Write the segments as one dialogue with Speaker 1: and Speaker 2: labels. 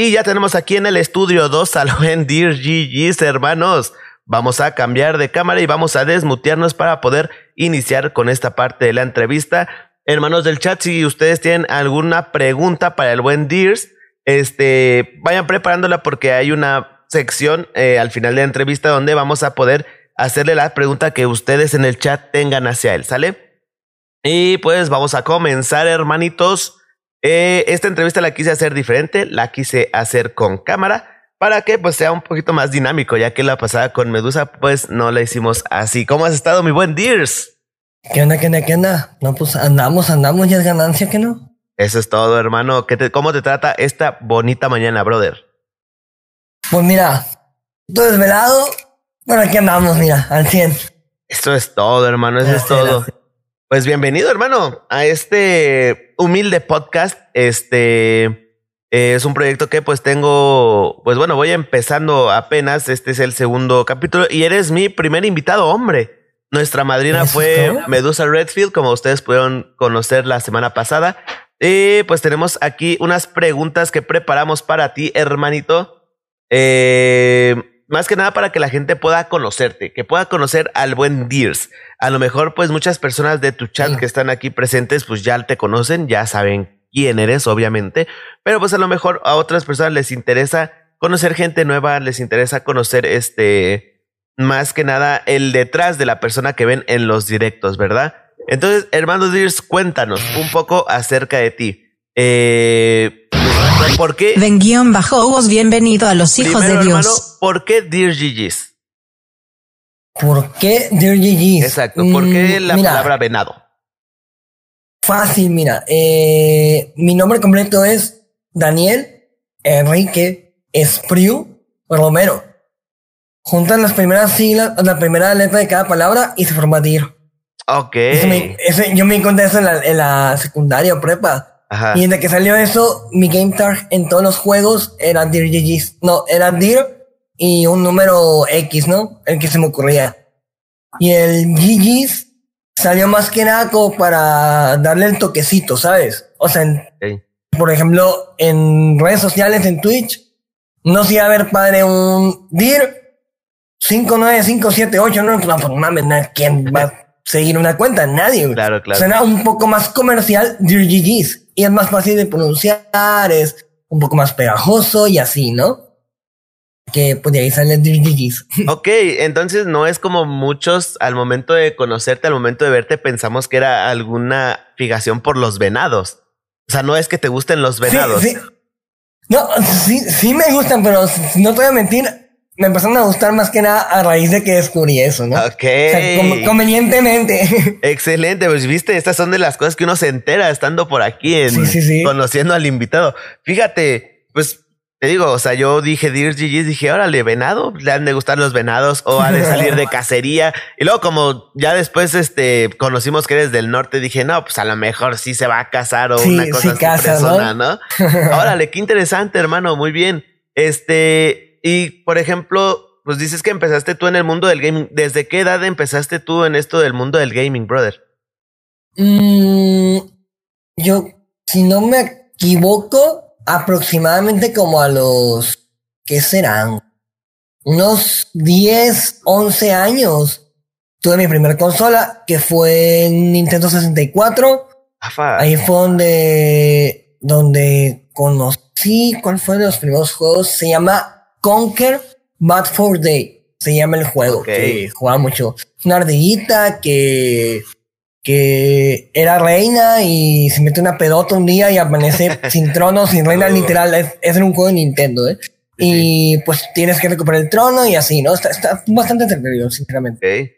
Speaker 1: Y ya tenemos aquí en el estudio dos al buen Dear GG's, hermanos. Vamos a cambiar de cámara y vamos a desmutearnos para poder iniciar con esta parte de la entrevista. Hermanos del chat, si ustedes tienen alguna pregunta para el buen Dears, este, vayan preparándola porque hay una sección eh, al final de la entrevista donde vamos a poder hacerle la pregunta que ustedes en el chat tengan hacia él, ¿sale? Y pues vamos a comenzar, hermanitos. Eh, esta entrevista la quise hacer diferente, la quise hacer con cámara para que pues sea un poquito más dinámico, ya que la pasada con Medusa pues no la hicimos así. ¿Cómo has estado, mi buen Dears?
Speaker 2: ¿Qué onda, qué onda, qué onda? No, pues andamos, andamos, ya es ganancia, ¿que no?
Speaker 1: Eso es todo, hermano. ¿Qué ¿Cómo te trata esta bonita mañana, brother?
Speaker 2: Pues mira, todo desvelado, bueno, aquí andamos, mira, al 100.
Speaker 1: Eso es todo, hermano, eso es todo. Pues bienvenido, hermano, a este humilde podcast. Este eh, es un proyecto que pues tengo, pues bueno, voy empezando apenas. Este es el segundo capítulo y eres mi primer invitado, hombre. Nuestra madrina fue Medusa Redfield, como ustedes pudieron conocer la semana pasada. Y pues tenemos aquí unas preguntas que preparamos para ti, hermanito. Eh, más que nada para que la gente pueda conocerte, que pueda conocer al buen Dears. A lo mejor, pues muchas personas de tu chat que están aquí presentes, pues ya te conocen, ya saben quién eres, obviamente. Pero pues a lo mejor a otras personas les interesa conocer gente nueva, les interesa conocer este, más que nada el detrás de la persona que ven en los directos, ¿verdad? Entonces, hermano Dears, cuéntanos un poco acerca de ti. Eh, ¿Por qué?
Speaker 3: Ven guion bajo vos, bienvenido a los hijos de Dios. Hermano,
Speaker 1: ¿Por qué Dear GG's?
Speaker 2: ¿Por qué Dear GG's?
Speaker 1: Exacto, ¿por qué mm, la palabra venado?
Speaker 2: Fácil, mira. Eh, mi nombre completo es Daniel Enrique Espriu Romero. Juntan las primeras siglas, la primera letra de cada palabra y se forma Dear.
Speaker 1: Ok.
Speaker 2: yo me encontré eso en la, en la secundaria o prepa. Y desde que salió eso, mi game tag en todos los juegos era Dear GG's. No, era Dear y un número X, ¿no? El que se me ocurría. Y el GG's salió más que nada como para darle el toquecito, ¿sabes? O sea, por ejemplo, en redes sociales, en Twitch, no sé a ver padre un Dear 59578, no, no, pues mames, ¿quién va seguir una cuenta? Nadie.
Speaker 1: Claro, claro.
Speaker 2: Suena un poco más comercial Dear GG's y es más fácil de pronunciar, es un poco más pegajoso y así, ¿no? Que pues de ahí salen DGGs.
Speaker 1: Ok, entonces no es como muchos al momento de conocerte, al momento de verte, pensamos que era alguna fijación por los venados. O sea, no es que te gusten los venados.
Speaker 2: Sí, sí. No, sí, sí me gustan, pero no te voy a mentir, me empezaron a gustar más que nada a raíz de que descubrí eso, ¿no?
Speaker 1: Ok.
Speaker 2: convenientemente.
Speaker 1: Excelente, pues viste, estas son de las cosas que uno se entera estando por aquí en conociendo al invitado. Fíjate, pues te digo, o sea, yo dije Dear GG, dije, órale, venado, le han de gustar los venados o ha de salir de cacería. Y luego, como ya después este conocimos que eres del norte, dije, no, pues a lo mejor sí se va a casar o una cosa así persona, ¿no? órale, qué interesante, hermano, muy bien. Este, y, por ejemplo, pues dices que empezaste tú en el mundo del gaming. ¿Desde qué edad empezaste tú en esto del mundo del gaming, brother?
Speaker 2: Mm, yo, si no me equivoco, aproximadamente como a los, ¿qué serán? Unos 10, 11 años. Tuve mi primera consola, que fue en Nintendo 64. Ahí fue donde, donde conocí, ¿cuál fue de los primeros juegos? Se llama Conquer Bad for Day. Se llama el juego. Que jugaba mucho. Una ardillita que, que era reina y se mete una pedota un día y amanece sin trono, sin reina, literal. Es, un juego de Nintendo, ¿eh? Y pues tienes que recuperar el trono y así, ¿no? Está, está bastante entretenido, sinceramente.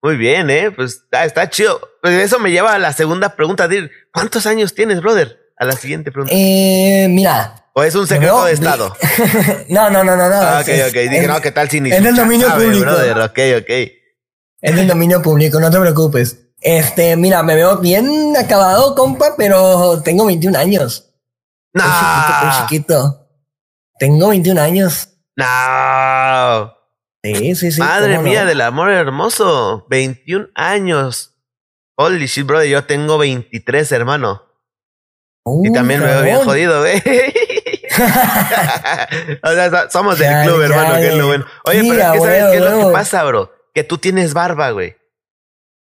Speaker 1: Muy bien, ¿eh? Pues está, está chido. Pues eso me lleva a la segunda pregunta. ¿Cuántos años tienes, brother? A la siguiente pregunta.
Speaker 2: Eh, mira,
Speaker 1: ¿O es un secreto de Estado?
Speaker 2: no, no, no, no. no.
Speaker 1: Ah, ok, ok. Dije, no, ¿qué tal si ni
Speaker 2: Es del dominio público.
Speaker 1: Brother. Ok, ok.
Speaker 2: Es del dominio público, no te preocupes. Este, mira, me veo bien acabado, compa, pero tengo 21 años.
Speaker 1: No.
Speaker 2: Chiquito, chiquito. Tengo 21 años.
Speaker 1: No.
Speaker 2: Sí, sí, sí.
Speaker 1: Madre mía del amor hermoso. 21 años. Holy shit, brother. Yo tengo 23, hermano. y también me veo bien jodido, güey. o sea, somos del club, hermano, que es lo bueno. Oye, pero es que ¿sabes qué es lo que pasa, bro? Que tú tienes barba, güey.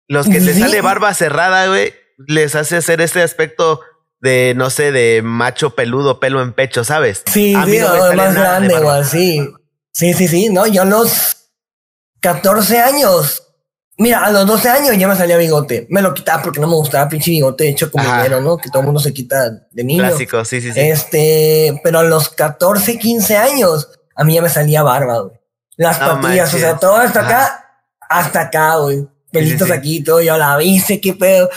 Speaker 1: Los que les sale barba cerrada, güey, les hace hacer este aspecto de, no sé, de macho peludo, pelo en pecho, ¿sabes?
Speaker 2: Sí, sí, no más grande, güey, sí. Sí, sí, sí, no, yo a los 14 años, mira, a los 12 años ya me salía bigote. Me lo quitaba porque no me gustaba pinche bigote hecho como dinero, ¿no? Que todo el mundo se quita de niño.
Speaker 1: Clásico, sí, sí, sí.
Speaker 2: Este, pero a los 14, 15 años, a mí ya me salía barba, güey. Las patillas, o sea, todo hasta acá, hasta acá, güey. Pelitos aquí, todo, yo la viste, qué pedo.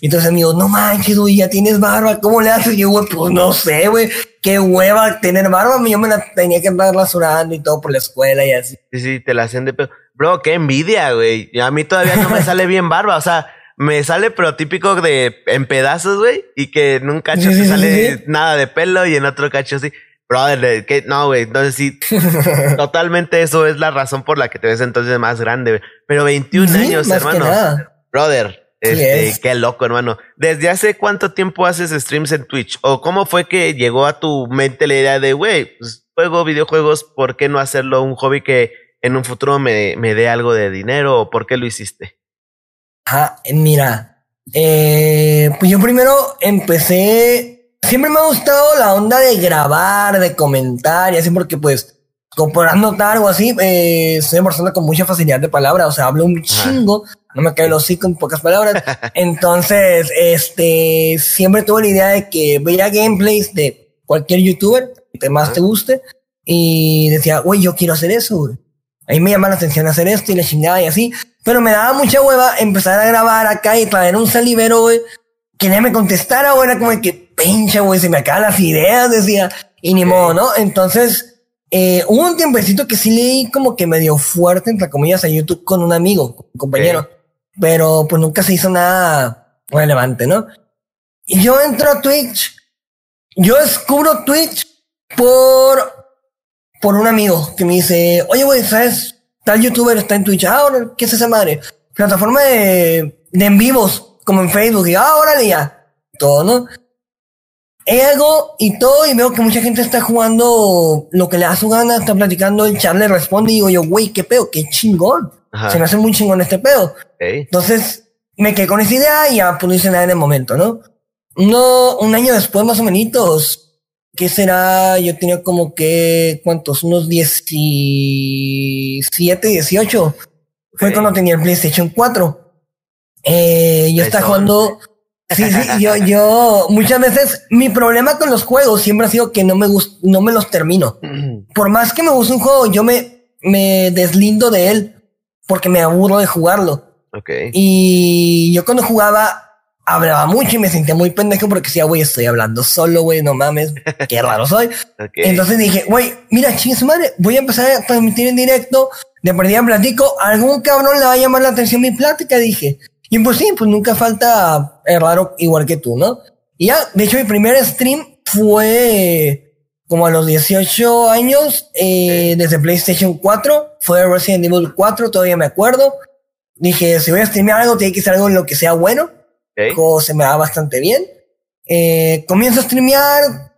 Speaker 2: Y entonces amigos, no manches, güey, ya tienes barba, ¿cómo le haces? Y yo, güey, pues no sé, güey, qué hueva tener barba, yo me la tenía que andar rasurando y todo por la escuela y así.
Speaker 1: Sí, sí, te la hacen de pedo. Bro, qué envidia, güey. A mí todavía no me sale bien barba, o sea, me sale pero típico de en pedazos, güey, y que en un cacho se sale nada de pelo y en otro cacho sí. Brother, que no, güey, entonces sí, totalmente eso es la razón por la que te ves entonces más grande, güey. Pero 21 años, hermano. Brother, este, qué loco, hermano. ¿Desde hace cuánto tiempo haces streams en Twitch? ¿O cómo fue que llegó a tu mente la idea de, güey, pues, juego videojuegos, ¿por qué no hacerlo un hobby que en un futuro me, me dé algo de dinero? ¿O por qué lo hiciste?
Speaker 2: Ah, mira, eh, pues yo primero empecé, siempre me ha gustado la onda de grabar, de comentar y así porque pues como podrás notar o así, eh, soy una persona con mucha facilidad de palabra, o sea, hablo un chingo, no me cae el hocico en pocas palabras. Entonces, este, siempre tuve la idea de que veía gameplays de cualquier youtuber que más te guste y decía, güey, yo quiero hacer eso, güey. Ahí me llama la atención hacer esto y la chingada y así. Pero me daba mucha hueva empezar a grabar acá y traer un salivero, güey, que nadie me contestara, güey, era como que, pinche, güey, se me acaban las ideas, decía, y ni modo, ¿no? Entonces, eh, hubo un tiempecito que sí leí como que medio fuerte, entre comillas, a YouTube con un amigo, un compañero. Pero pues nunca se hizo nada relevante, ¿no? Y yo entro a Twitch. Yo descubro Twitch por, por un amigo que me dice, oye, güey, ¿sabes? Tal youtuber está en Twitch. Ah, ¿qué es esa madre? Plataforma de, de en vivos, como en Facebook. Y ah, órale ya. Todo, ¿no? Ego y todo, y veo que mucha gente está jugando lo que le da su gana, está platicando, el chat le responde, y digo yo, güey, qué pedo, qué chingón. Se me hace muy chingón este pedo. Entonces, me quedé con esa idea y ya pues no hice nada en el momento, ¿no? No, un año después, más o menos, ¿qué será? Yo tenía como que, ¿cuántos? Unos 17, 18. Fue cuando tenía el PlayStation 4. Eh, yo estaba jugando Sí, sí, yo, yo, muchas veces, mi problema con los juegos siempre ha sido que no me gust, no me los termino. Por más que me guste un juego, yo me, me deslindo de él porque me aburro de jugarlo.
Speaker 1: Okay.
Speaker 2: Y yo cuando jugaba, hablaba mucho y me sentía muy pendejo porque decía, güey, estoy hablando solo, güey, no mames, qué raro soy. Entonces dije, güey, mira, chingue madre, voy a empezar a transmitir en directo, de perdida platico, algún cabrón le va a llamar la atención mi plática, dije. Y pues sí, pues nunca falta el raro igual que tú, ¿no? Y ya, de hecho, mi primer stream fue como a los 18 años, eh, desde PlayStation 4, fue Resident Evil 4, todavía me acuerdo. Dije, si voy a streamear algo, tiene que ser algo en lo que sea bueno. Okay. se me da bastante bien. Eh, comienzo a streamear,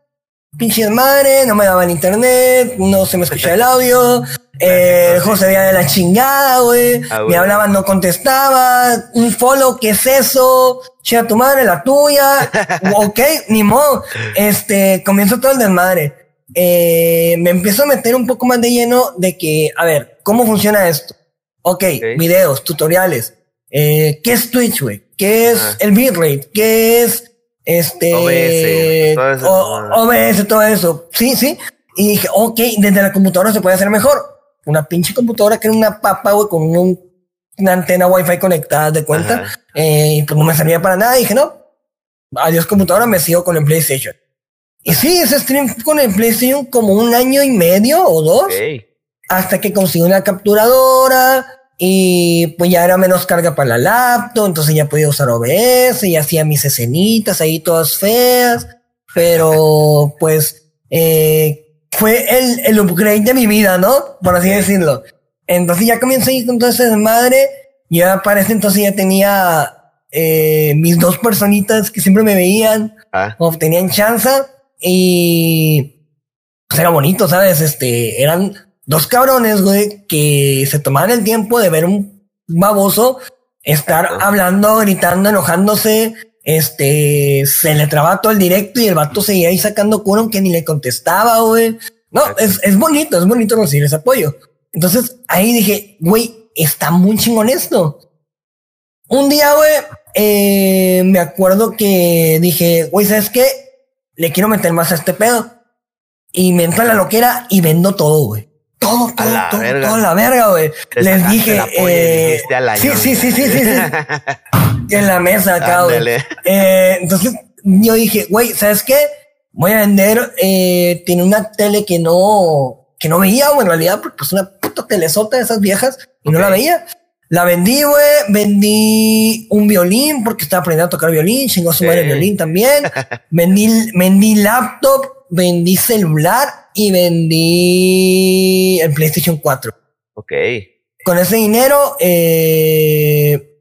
Speaker 2: pinche madre, no me daba el internet, no se me escuchaba el audio, eh, José veía de la chingada, güey. Ah, me hablaban, no contestaba. Un follow, ¿qué es eso? Che, tu madre, la tuya. ok, ni modo. Este, comienzo todo el desmadre. Eh, me empiezo a meter un poco más de lleno de que, a ver, ¿cómo funciona esto? Ok, videos, tutoriales. Eh, ¿Qué es Twitch, güey? ¿Qué es el bitrate? ¿Qué es este OBS, todo eso, OBS, todo eso. Sí, sí. Y dije, ok, desde la computadora se puede hacer mejor una pinche computadora que era una papa, güey, con una antena wifi conectada de cuenta. Eh, y pues no me servía para nada. Y dije, no, adiós computadora, me sigo con el PlayStation. Y sí, ese stream con el PlayStation como un año y medio o dos. Hasta que conseguí una capturadora y pues ya era menos carga para la laptop, entonces ya podía usar OBS y hacía mis escenitas ahí todas feas, pero pues eh, fue el, el upgrade de mi vida, ¿no? Por así decirlo. Entonces ya comencé con todo ese desmadre. Ya para ese entonces ya tenía eh, mis dos personitas que siempre me veían ah. o tenían chance. Y pues era bonito, ¿sabes? Este, eran dos cabrones, güey, que se tomaban el tiempo de ver un baboso estar hablando, gritando, enojándose, este, se le trababa todo el directo y el vato seguía ahí sacando cura aunque ni le contestaba, güey. No, es, es bonito, es bonito recibir ese apoyo. Entonces ahí dije, güey, está muy chingón esto. Un día, güey, eh, me acuerdo que dije, güey, ¿sabes qué? Le quiero meter más a este pedo. Y me entra la loquera y vendo todo, güey. Todo, todo, todo, todo, la verga, güey. Les dije, eh, sí, sí, sí, sí, sí, sí. en la mesa acá, güey. Eh, entonces yo dije, güey, ¿sabes qué? Voy a vender, eh, tiene una tele que no, que no veía, güey, en realidad, porque es una puta telesota de esas viejas y no la veía. La vendí, güey, vendí un violín porque estaba aprendiendo a tocar violín, chingó su madre violín también. vendí, vendí laptop, vendí celular y vendí el PlayStation 4.
Speaker 1: Ok.
Speaker 2: Con ese dinero, eh,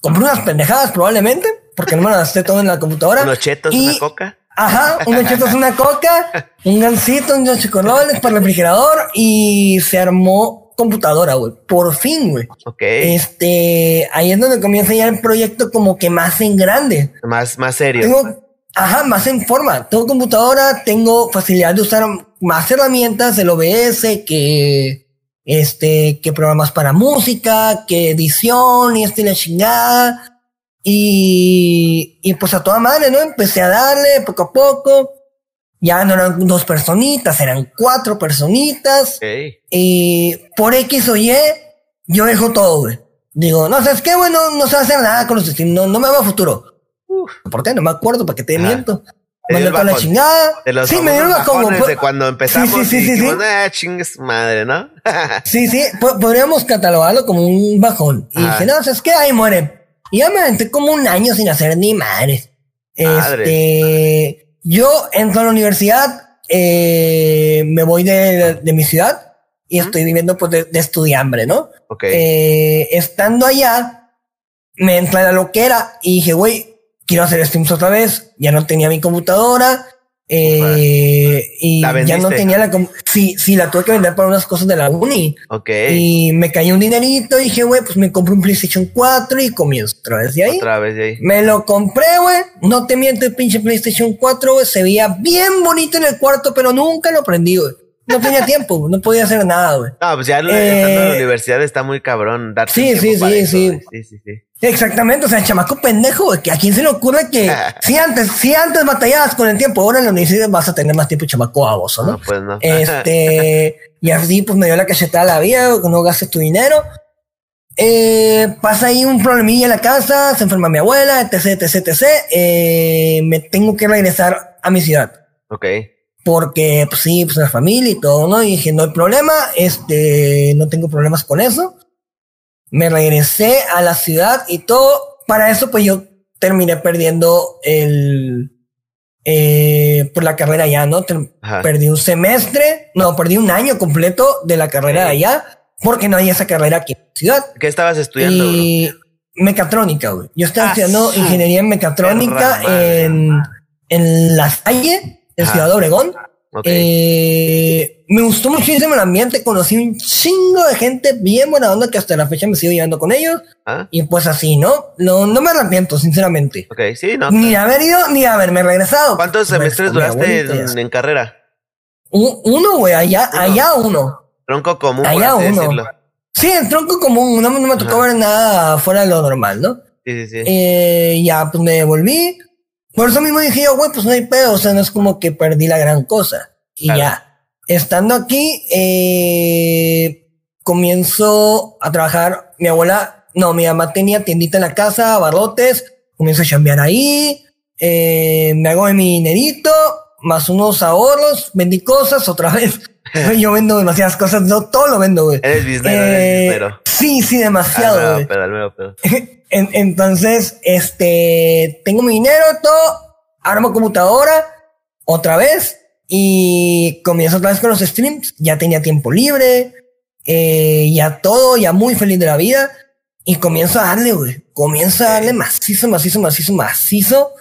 Speaker 2: compré unas pendejadas probablemente, porque no me las gasté todo en la computadora.
Speaker 1: Unos chetos, una coca.
Speaker 2: Ajá, unos chetos, una coca, un gansito, unos chocolates para el refrigerador y se armó computadora, güey. Por fin, güey.
Speaker 1: Ok.
Speaker 2: Este, ahí es donde comienza ya el proyecto como que más en grande.
Speaker 1: Más, más serio.
Speaker 2: Tengo, ajá, más en forma. Tengo computadora, tengo facilidad de usar más herramientas, el OBS, que, este, que programas para música, que edición y este la chingada. Y, y pues a toda madre, ¿no? Empecé a darle poco a poco. Ya no eran dos personitas, eran cuatro personitas. Y por X o Y, yo dejo todo, güey. Digo, no, ¿sabes qué, güey? No, no sé hacer nada con los streams, no, no me va a futuro. No me acuerdo, ¿para qué te miento? Mandé toda la chingada.
Speaker 1: sí, me bajón. De cuando empezamos sí, sí, sí, sí, ah, chingues madre, ¿no?
Speaker 2: sí, sí, podríamos catalogarlo como un bajón. Y dije, no, ¿sabes qué? Ahí muere. Y ya me aventé como un año sin hacer ni madres. Este, yo entro a la universidad, eh, me voy de, de, mi ciudad y estoy viviendo pues de, de estudiambre, ¿no?
Speaker 1: Ok.
Speaker 2: Eh, estando allá, me entra la loquera y dije, güey, quiero hacer streams otra vez. Ya no tenía mi computadora, eh, y ya no tenía la... Sí, sí, la tuve que vender para unas cosas de la uni.
Speaker 1: Ok.
Speaker 2: Y me cayó un dinerito y dije, güey, pues me compré un PlayStation 4 y comienzo otra vez de ahí.
Speaker 1: Otra vez de ahí.
Speaker 2: Me lo compré, güey. No te miento, el pinche PlayStation 4, güey. Se veía bien bonito en el cuarto, pero nunca lo prendí, güey. No tenía tiempo, no podía hacer nada, güey.
Speaker 1: No, pues ya en la eh, universidad está muy cabrón. Darte
Speaker 2: sí, sí, sí, sí. sí, sí, sí. Exactamente, o sea, chamaco pendejo, que a quién se le ocurre que si antes, si antes batallabas con el tiempo, ahora en la universidad vas a tener más tiempo chamaco a vos, ¿no?
Speaker 1: No, pues no.
Speaker 2: Este, y así pues me dio la cachetada la vida, que no gastes tu dinero. Eh, pasa ahí un problemilla en la casa, se enferma mi abuela, etc, etc, etc. Eh, me tengo que regresar a mi ciudad.
Speaker 1: Ok.
Speaker 2: Porque, pues sí, pues la familia y todo, ¿no? Y dije, no hay problema, este, no tengo problemas con eso me regresé a la ciudad y todo. Para eso, pues yo terminé perdiendo el, eh, por la carrera allá, ¿no? Perdí un semestre, no, perdí un año completo de la carrera allá, porque no hay esa carrera aquí en la ciudad.
Speaker 1: ¿Qué estabas estudiando?
Speaker 2: Y mecatrónica, güey. Yo estaba ah, estudiando ingeniería en mecatrónica en, en La Salle, en Ciudad Obregón. Eh, me gustó muchísimo el ambiente, conocí un chingo de gente bien buena onda que hasta la fecha me sigo llevando con ellos. Ah. Y pues así, ¿no? ¿no? No me arrepiento, sinceramente.
Speaker 1: Ok, sí, no.
Speaker 2: Ni haber ido, ni haberme regresado.
Speaker 1: ¿Cuántos semestres duraste en, carrera?
Speaker 2: uno, güey, allá, allá uno.
Speaker 1: Tronco común,
Speaker 2: allá uno. Sí, el tronco común, no, me tocó ver nada fuera de lo normal, ¿no?
Speaker 1: Sí, sí, sí.
Speaker 2: Eh, ya, pues me devolví por eso mismo dije yo, güey, pues no hay pedo, o sea, no es como que perdí la gran cosa. Y ya, estando aquí, eh, comienzo a trabajar, mi abuela, no, mi mamá tenía tiendita en la casa, barrotes, comienzo a chambear ahí, eh, me hago de mi dinerito, más unos ahorros, vendí cosas otra vez. yo vendo demasiadas cosas, no todo lo vendo, güey.
Speaker 1: Eres biznero, eh,
Speaker 2: Sí, sí, demasiado, güey. entonces, este, tengo mi dinero, todo, armo computadora, otra vez, y comienzo otra vez con los streams. Ya tenía tiempo libre, eh, ya todo, ya muy feliz de la vida. Y comienzo a darle, güey. Comienzo a darle macizo, macizo, macizo, macizo.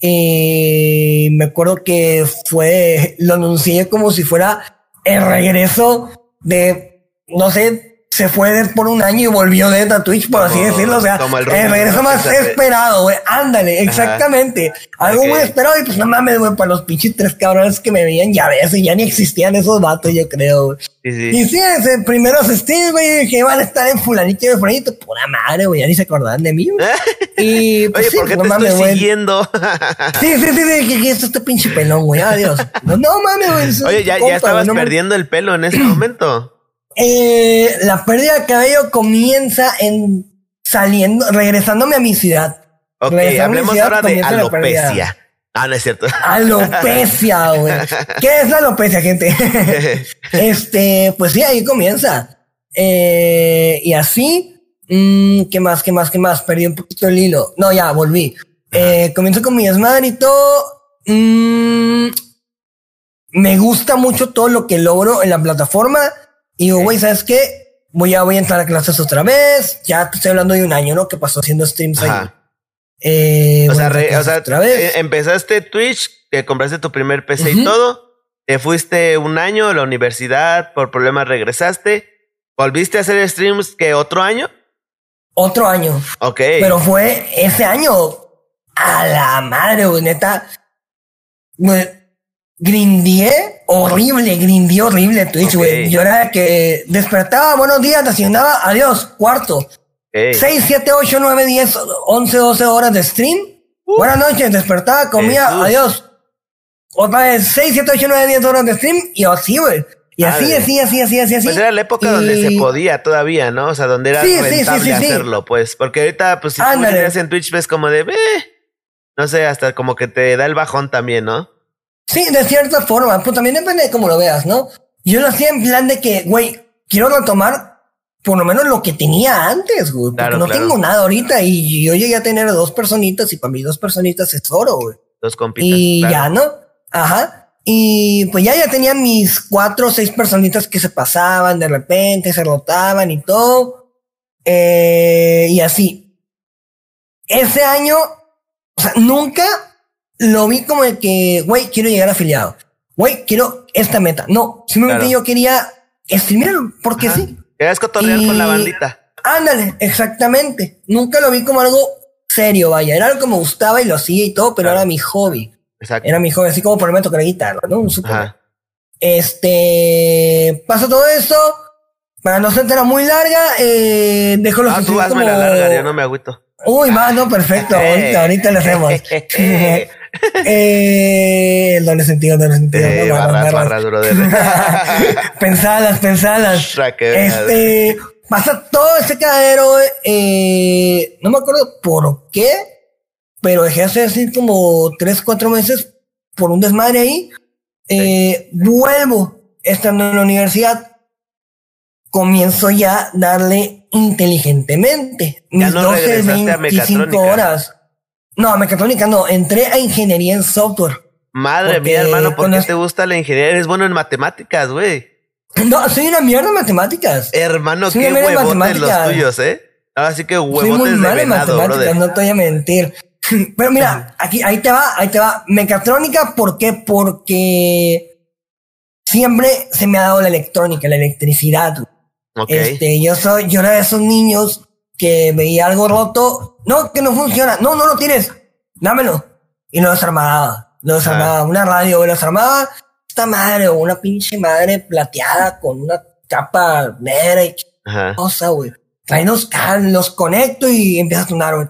Speaker 2: Y me acuerdo que fue, lo anuncié como si fuera el regreso de, no sé, se fue por un año y volvió de a Twitch, por así decirlo. O sea, el, regreso más esperado, güey. Ándale, exactamente. Algo muy esperado y pues no mames, güey, para los pinches tres cabrones que me veían ya ves, ya ni existían esos vatos, yo creo, güey. Y sí, ese primeros streams, güey, que iban a estar en fulanito y de fulanito, pura madre, güey, ya ni se acordaban de mí, güey. Y pues,
Speaker 1: Oye,
Speaker 2: sí,
Speaker 1: ¿por qué
Speaker 2: no
Speaker 1: te
Speaker 2: mames,
Speaker 1: estoy
Speaker 2: güey.
Speaker 1: siguiendo?
Speaker 2: Sí, sí, sí, sí, que, que esto este pinche pelón, güey, adiós. No, no mames, güey.
Speaker 1: Oye, ya,
Speaker 2: tu
Speaker 1: ya
Speaker 2: compa,
Speaker 1: estabas
Speaker 2: no
Speaker 1: perdiendo el pelo en ese momento.
Speaker 2: Eh, la pérdida de cabello comienza en saliendo, regresándome a mi ciudad.
Speaker 1: Ok,
Speaker 2: Regresando
Speaker 1: hablemos
Speaker 2: ciudad,
Speaker 1: ahora de alopecia. Ah, no es cierto.
Speaker 2: Alopecia, güey. ¿Qué es la alopecia, gente? este, pues sí, ahí comienza. Eh, y así, mm, ¿qué más, qué más, qué más? Perdí un poquito el hilo. No, ya, volví. Eh, comienzo con mi desmadre y todo. Mm, me gusta mucho todo lo que logro en la plataforma. Y digo, güey, ¿sabes qué? Voy a, voy a entrar a clases otra vez. Ya te estoy hablando de un año, ¿no? Que pasó haciendo streams ahí. Eh,
Speaker 1: O sea, re- o
Speaker 2: clases
Speaker 1: sea,
Speaker 2: otra vez.
Speaker 1: eh, empezaste Twitch, te compraste tu primer PC y todo. Te fuiste un año a la universidad, por problemas regresaste. ¿Volviste a hacer streams que otro año?
Speaker 2: Otro año.
Speaker 1: Ok.
Speaker 2: Pero fue ese año. A la madre, güey, neta. Grindié horrible, grindié horrible Twitch, güey. Yo era que despertaba, buenos días, desayunaba, adiós, cuarto.
Speaker 1: ok.
Speaker 2: 6, 7, 8, 9, 10, 11, 12 horas de stream. Buenas noches, despertaba, comía,
Speaker 1: Jesús.
Speaker 2: adiós. Otra vez, 6, 7, 8, 9, 10 horas de stream y así, güey. Y así, así, así, así, así, así.
Speaker 1: Pues era la época
Speaker 2: Y-
Speaker 1: donde se podía todavía, ¿no? O sea, donde era
Speaker 2: Sí,
Speaker 1: rentable
Speaker 2: sí, sí.
Speaker 1: hacerlo, pues. Porque ahorita, pues, si tú
Speaker 2: Ándale.
Speaker 1: miras en Twitch, ves como de, "Eh", no sé, hasta como que te da el bajón también, ¿no?
Speaker 2: Sí, de cierta forma, pues también depende de cómo lo veas, ¿no? Yo lo hacía en plan de que, güey, quiero retomar por lo menos lo que tenía antes, güey, porque no
Speaker 1: claro.
Speaker 2: tengo nada ahorita y yo llegué a tener dos personitas y para mí dos personitas es oro, güey.
Speaker 1: Dos compitas.
Speaker 2: Y
Speaker 1: claro.
Speaker 2: ya, ¿no? Ajá. Y pues ya ya tenían mis cuatro o seis personitas que se pasaban de repente, se rotaban y todo. Eh, y así. Ese año, o sea, nunca lo vi como de que, güey, quiero llegar afiliado. Güey, quiero esta meta. No, simplemente
Speaker 1: Claro.
Speaker 2: yo quería streamear porque
Speaker 1: Ajá.
Speaker 2: sí.
Speaker 1: Querías cotorrear con la
Speaker 2: Y-
Speaker 1: bandita.
Speaker 2: Ándale, exactamente. Nunca lo vi como algo serio, vaya. Era algo que me gustaba y lo hacía y todo, pero
Speaker 1: Claro.
Speaker 2: era mi hobby.
Speaker 1: Exacto.
Speaker 2: Era mi hobby, así como por ejemplo tocar guitarra, ¿no?
Speaker 1: Ajá.
Speaker 2: Este, pasa todo esto. Para no ser muy larga, eh, dejo los
Speaker 1: Ah, tú hazme la larga, yo no me agüito.
Speaker 2: Uy, perfecto. Ahorita, ahorita lo hacemos. eh, el doble sentido, doble sentido.
Speaker 1: Eh,
Speaker 2: no, barras,
Speaker 1: barras,
Speaker 2: barras.
Speaker 1: que veas.
Speaker 2: Este, pasa todo ese cadero, eh, no me acuerdo por qué, pero dejé de hacer así como tres, cuatro meses por un desmadre ahí. Eh, vuelvo estando en la universidad. Comienzo ya a darle inteligentemente.
Speaker 1: Ya
Speaker 2: Mis
Speaker 1: no
Speaker 2: 12,
Speaker 1: regresaste a
Speaker 2: 25
Speaker 1: mecatrónica.
Speaker 2: horas. No, mecatrónica no. Entré a ingeniería en software.
Speaker 1: Madre
Speaker 2: Porque
Speaker 1: mía, hermano, ¿por qué te gusta la ingeniería? Eres bueno en matemáticas, güey.
Speaker 2: No, soy una mierda en matemáticas.
Speaker 1: Hermano,
Speaker 2: Sí,
Speaker 1: qué huevotes los tuyos, ¿eh? Así que
Speaker 2: Soy muy
Speaker 1: huevotes de
Speaker 2: mal en matemáticas,
Speaker 1: brother.
Speaker 2: no te voy a mentir. Pero mira, aquí, ahí te va, ahí te va. Mecatrónica, ¿por qué? Porque siempre se me ha dado la electrónica, la electricidad.
Speaker 1: Ok.
Speaker 2: Este, yo soy, yo era de esos niños que veía algo roto. No, que no funciona. No, no lo tienes. Dámelo. Y lo desarmaba. Lo desarmaba. Una radio, lo desarmaba. Esta madre, o una pinche madre plateada con una capa negra y
Speaker 1: Ajá.
Speaker 2: cosa, güey. Trae los los conecto y empieza a sonar, güey.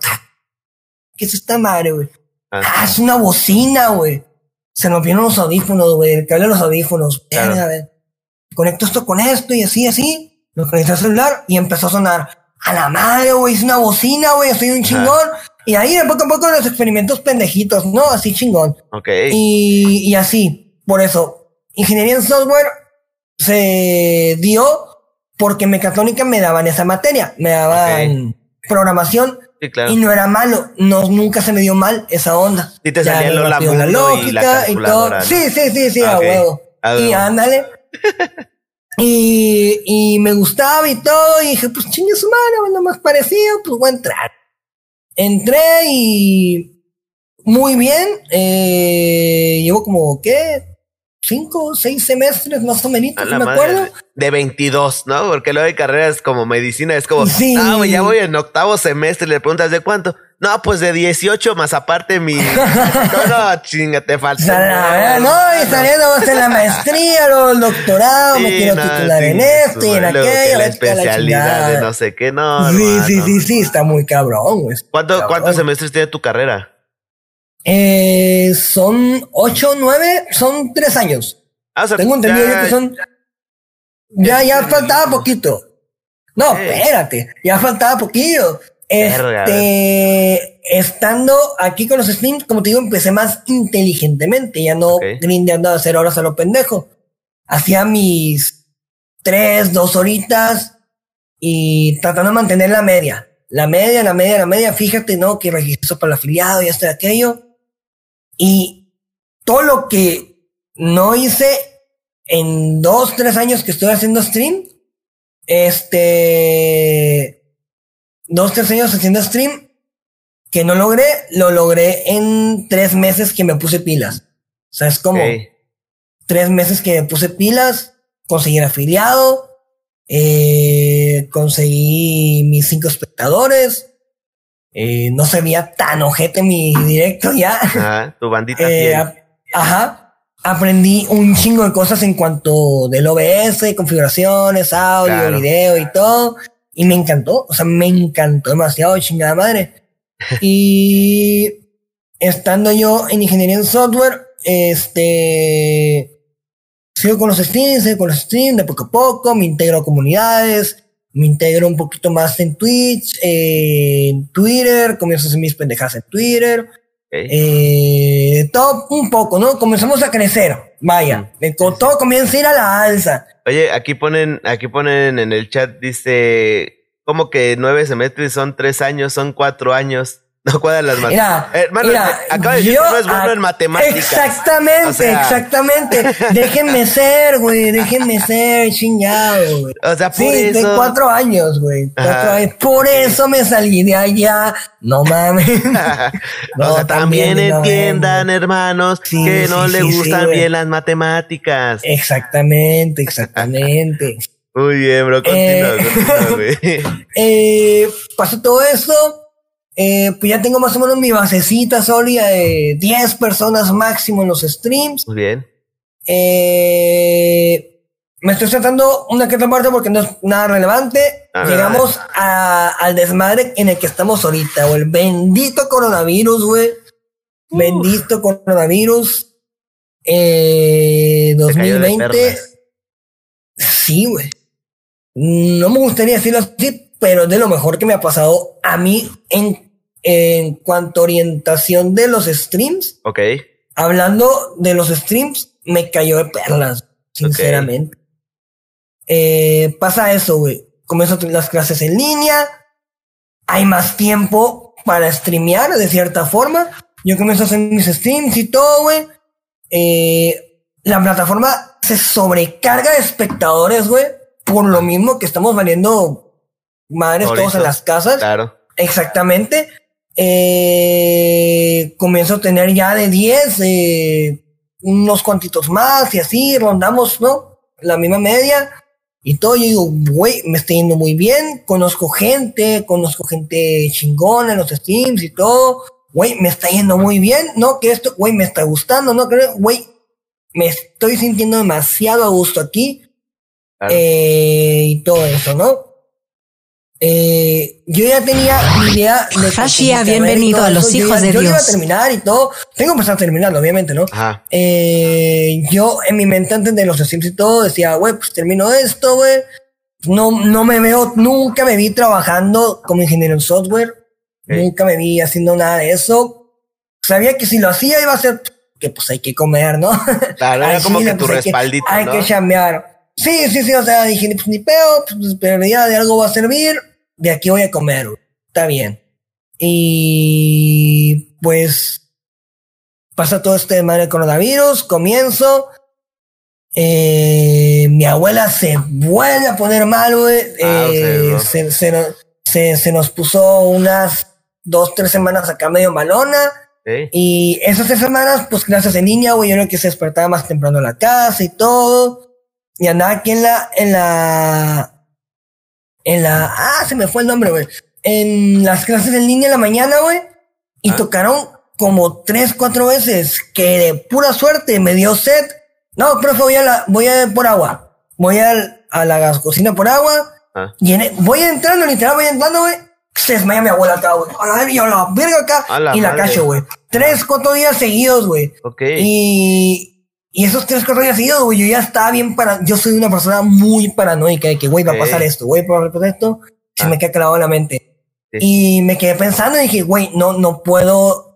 Speaker 2: ¿Qué es esta madre, güey?
Speaker 1: Ah.
Speaker 2: Ah, es una bocina, güey. Se nos vieron los audífonos, güey. El cable de los audífonos.
Speaker 1: Claro.
Speaker 2: Verga. Conecto esto con esto y así, así. Lo conecté al celular y empezó a sonar. A la madre, güey. Es una bocina, güey. Soy un chingón. Y ahí de poco a poco los experimentos pendejitos, ¿no? Así chingón.
Speaker 1: Ok.
Speaker 2: Y, y así, por eso, ingeniería en software se dio porque mecatrónica me daban esa materia, me daban programación
Speaker 1: Sí, claro.
Speaker 2: y no era malo, no, nunca se me dio mal esa onda.
Speaker 1: Sí te salía la
Speaker 2: rápido
Speaker 1: mundo y la ¿no?
Speaker 2: Sí, sí, sí, sí, a huevo.
Speaker 1: A
Speaker 2: Y ándale. y, y me gustaba y todo, y dije, pues chingue su madre, lo más parecido, pues voy a entrar. Entré y muy bien. Eh, llevo como, ¿qué? Cinco, seis semestres más o menos, no me acuerdo.
Speaker 1: De 22, ¿no? Porque luego hay carreras como medicina, es como, sí. ah, ya voy en octavo semestre, le preguntas de cuánto. No, pues de 18 más aparte mi. no, no, chinga, te falta.
Speaker 2: no, y saliendo vos en la maestría, luego el doctorado, me quiero titular en esto y en aquello.
Speaker 1: La especialidad de no sé qué, no.
Speaker 2: Sí, sí, sí, sí, está muy cabrón, güey.
Speaker 1: ¿Cuánto, ¿Cuántos semestres tiene tu carrera?
Speaker 2: Eh, son ocho, nueve, son tres años. Ah, Tengo entendido que son. Ya, ya faltaba poquito. No, espérate, ya faltaba poquito. Este, estando aquí con los streams, como te digo, empecé más inteligentemente, ya no grindeando a hacer horas a lo pendejo. Hacía mis tres, dos horitas y tratando de mantener la media. La media, la media, la media, fíjate, ¿no? Que registro para el afiliado y esto y aquello. Y todo lo que no hice en dos, tres años que estoy haciendo stream, este, dos, tres años haciendo stream, que no logré, lo logré en tres meses que me puse pilas. O sea, es como tres meses que me puse pilas, conseguí afiliado, eh, conseguí mis cinco espectadores, eh, no se veía tan ojete mi directo ya.
Speaker 1: Ajá, tu bandita eh,
Speaker 2: Ajá. Aprendí un chingo de cosas en cuanto del OBS, configuraciones, audio, video y todo. Y me encantó. O sea, me encantó demasiado, chingada madre. y estando yo en ingeniería en software, este. Sigo con los streams, sigo con los streams de poco a poco, me integro a comunidades, me integro un poquito más en Twitch, en Twitter, comienzo a hacer mis pendejadas en Twitter. Eh, todo un poco, ¿no? Comenzamos a crecer. Vaya, todo comienza a ir a la alza.
Speaker 1: Oye, aquí ponen, aquí ponen en el chat, dice, como que nueve semestres son tres años, son cuatro años. No cuadran las
Speaker 2: matemáticas. mira, acaba de decir que no es bueno en matemáticas. Exactamente, exactamente. Déjenme ser, güey. Déjenme ser, chingado, güey.
Speaker 1: O sea, por sí, eso.
Speaker 2: de cuatro años, güey. Cuatro años. Por eso me salí de allá. No mames.
Speaker 1: o sea, también, entiendan, hermanos, que no le gustan bien las matemáticas.
Speaker 2: Exactamente, exactamente.
Speaker 1: Muy bien, bro. Continúa,
Speaker 2: eh, continúa, güey. eh, pasó todo eso eh, pues ya tengo más o menos mi basecita sólida de 10 personas máximo en los streams.
Speaker 1: Muy bien.
Speaker 2: Eh, me estoy tratando una que otra parte porque no es nada relevante. Ah, Llegamos al desmadre en el que estamos ahorita, o el bendito coronavirus, güey. Bendito coronavirus. Eh, 2020. Sí, güey. No me gustaría decirlo así, pero de lo mejor que me ha pasado a mí en, en cuanto a orientación de los streams.
Speaker 1: Ok.
Speaker 2: Hablando de los streams, me cayó de perlas, sinceramente. Eh, pasa eso, güey. Comienzo las clases en línea, hay más tiempo para streamear de cierta forma. Yo comienzo a hacer mis streams y todo, güey. Eh, la plataforma se sobrecarga de espectadores, güey. Por lo mismo que estamos valiendo madres todos en las casas.
Speaker 1: Claro.
Speaker 2: Exactamente. Eh, comienzo a tener ya de 10, eh, unos cuantitos más y así, rondamos, ¿no? La misma media. Y todo, yo digo, güey, me está yendo muy bien, conozco gente, conozco gente chingona en los streams y todo, güey, me está yendo muy bien, ¿no? Que esto, güey, me está gustando, ¿no? Creo, güey, me estoy sintiendo demasiado a gusto aquí. Eh, y todo eso, ¿no? Eh, yo ya tenía mi idea de
Speaker 3: Fashia, bienvenido a los hijos de Dios.
Speaker 2: Yo iba a terminar y todo. Tengo que empezar a terminar, obviamente, ¿no? Eh, yo en mi mente antes de los Sims y todo decía, güey, pues termino esto, güey. No, no me veo, nunca me vi trabajando como ingeniero en software. Nunca me vi haciendo nada de eso. Sabía que si lo hacía iba a ser que pues hay que comer, ¿no?
Speaker 1: Claro, era como que tu pues, respaldito.
Speaker 2: Hay que, chambear. Sí, sí, sí, o sea, dije, pues ni peo, pues, pero ya de algo va a servir de aquí voy a comer, está bien. Y pues pasa todo este del coronavirus, comienzo. Eh, mi abuela se vuelve a poner mal, güey. Ah, eh, se, se, se, nos puso unas dos, tres semanas acá medio malona. Y esas tres semanas, pues clases en línea, güey. Yo era que se despertaba más temprano en la casa y todo. Y andaba aquí en la, en la, en la, ah, se me fue el nombre, güey. En las clases en línea en la mañana, güey. Y ah. tocaron como tres, cuatro veces que de pura suerte me dio sed. No, profe, voy a la, voy a por agua. Voy a, a la cocina por agua. Ah. Y voy entrando, literal, voy entrando, güey se desmaya mi abuela acá, güey. A la verga, la verga acá. y la cacho, güey. Tres, cuatro días seguidos, güey.
Speaker 1: Ok.
Speaker 2: Y, y esos tres, cuatro días seguidos, güey, yo ya estaba bien para. Yo soy una persona muy paranoica de que, güey, va a pasar esto, güey, va a pasar esto. Se me ah. queda clavado en la mente. Y me quedé pensando y dije, güey, no, no puedo.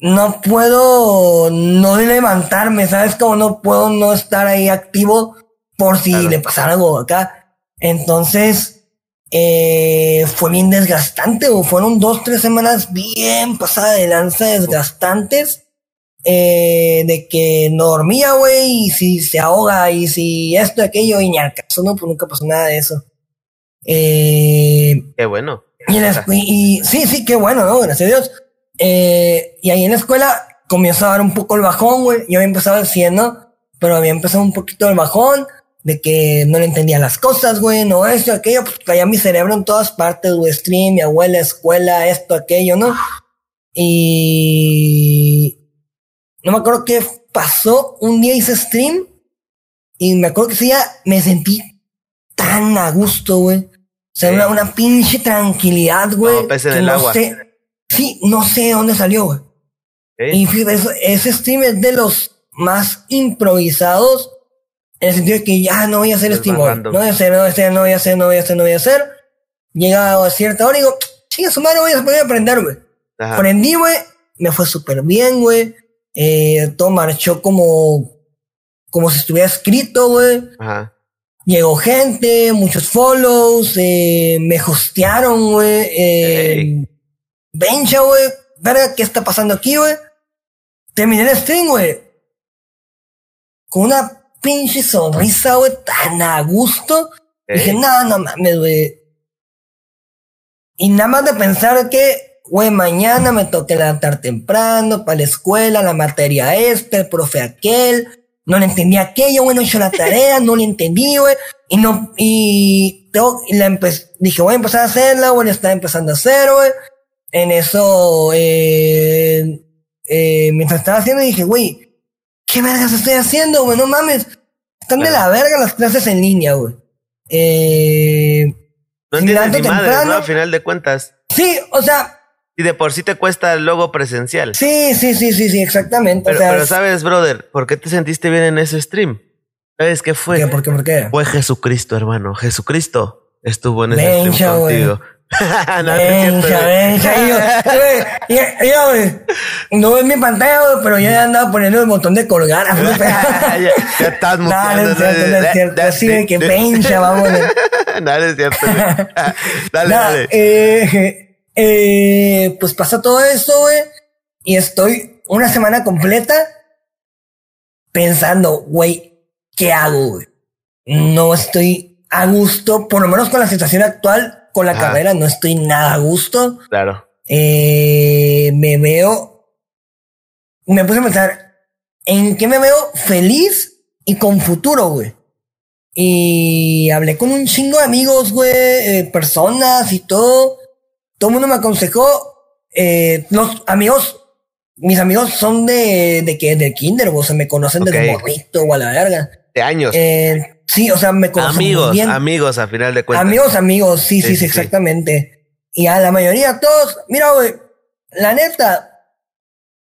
Speaker 2: No puedo no levantarme, ¿sabes? Como no puedo no estar ahí activo por si le pasara algo acá. Entonces, eh, fue bien desgastante, o fueron dos, tres semanas bien pasada de lanza desgastantes. Eh, de que no dormía, güey, y si se ahoga, y si esto, aquello, y ni al caso, no, pues nunca pasó nada de eso. Eh,
Speaker 1: qué bueno.
Speaker 2: Y, sí, sí, qué bueno, ¿no? Gracias a Dios. Eh, y ahí en la escuela comienza a dar un poco el bajón, güey. Yo había empezado haciendo, pero había empezado un poquito el bajón de que no le entendía las cosas, güey, no esto, aquello, pues caía mi cerebro en todas partes, güey, stream, mi abuela, escuela, esto, aquello, ¿no? Y no me acuerdo qué pasó, un día hice stream y me acuerdo que ese día me sentí tan a gusto, güey. O sea, una, pinche tranquilidad, güey.
Speaker 1: No, en el agua.
Speaker 2: Sé, sí, no sé de dónde salió, güey. Y fíjate, ese stream es de los más improvisados en el sentido de que ya no voy a hacer estímulo. No voy a hacer, no voy a hacer, no voy a hacer, no voy a hacer, no voy a hacer. Llega a cierta hora y digo, chinga su madre, voy a, voy a aprender, güey. Aprendí, güey. Me fue súper bien, güey. Eh, todo marchó como, como si estuviera escrito, güey. Ajá. Llegó gente, muchos follows, eh, me hostearon, güey. Eh, Bencha, güey. Verga, ¿qué está pasando aquí, güey? Terminé el stream, güey. Con una pinche sonrisa, güey, tan a gusto. Dije, no, no mames, güey. Y nada más de pensar que, güey, mañana me toque levantar temprano para la escuela, la materia este, el profe aquel. No le entendí aquello, güey, no hecho la tarea, no le entendí, güey. Y no, y, tengo, y la dije, voy a empezar a hacerla, güey, estaba empezando a hacer, güey. En eso, eh, eh, mientras estaba haciendo, dije, güey, ¿Qué vergas estoy haciendo, güey? No mames. Están de la verga las clases en línea, güey. Eh,
Speaker 1: no entiendes ni madre, ¿no? A final de cuentas.
Speaker 2: Sí, o sea.
Speaker 1: Y de por sí te cuesta el logo presencial.
Speaker 2: Sí, sí, sí, sí, sí, exactamente.
Speaker 1: Pero, pero sabes, brother, ¿por qué te sentiste bien en ese stream? ¿Sabes qué fue?
Speaker 2: ¿Por qué? ¿Por qué?
Speaker 1: Fue Jesucristo, hermano. Jesucristo estuvo en ese stream contigo.
Speaker 2: no, venga, venga, yo, yo, yo, no ves mi pantalla, pero yo ya andaba poniendo el botón de colgar.
Speaker 1: ya, ya estás.
Speaker 2: No, no es cierto, no es cierto. Así de que pencha, vamos.
Speaker 1: no, es cierto. dale, dale.
Speaker 2: Eh, eh, pues pasa todo eso, güey. Y estoy una semana completa pensando, güey, ¿qué hago, güey? No estoy a gusto, por lo menos con la situación actual con la carrera, no estoy nada a gusto.
Speaker 1: Claro.
Speaker 2: Eh, me veo, me puse a pensar, ¿en qué me veo feliz y con futuro, güey? Y hablé con un chingo de amigos, güey, eh, personas y todo. Todo el mundo me aconsejó, eh, los amigos, mis amigos son de, de que, del kinder, o sea, me conocen desde morrito o a la verga.
Speaker 1: De años.
Speaker 2: Eh, Sí, o sea, me conocen
Speaker 1: Amigos, bien. amigos, a final de cuentas.
Speaker 2: Amigos, amigos, sí, sí, sí, exactamente. Y a la mayoría, todos, mira, güey, la neta,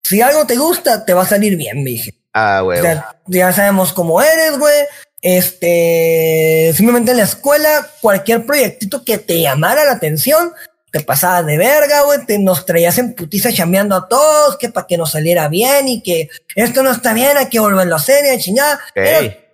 Speaker 2: si algo te gusta, te va a salir bien, me dije.
Speaker 1: Ah, güey.
Speaker 2: ya sabemos cómo eres, güey. Este, simplemente en la escuela, cualquier proyectito que te llamara la atención, te pasaba de verga, güey, te nos traías en putiza chambeando a todos, que para que nos saliera bien y que esto no está bien, hay que volverlo a hacer y a chingada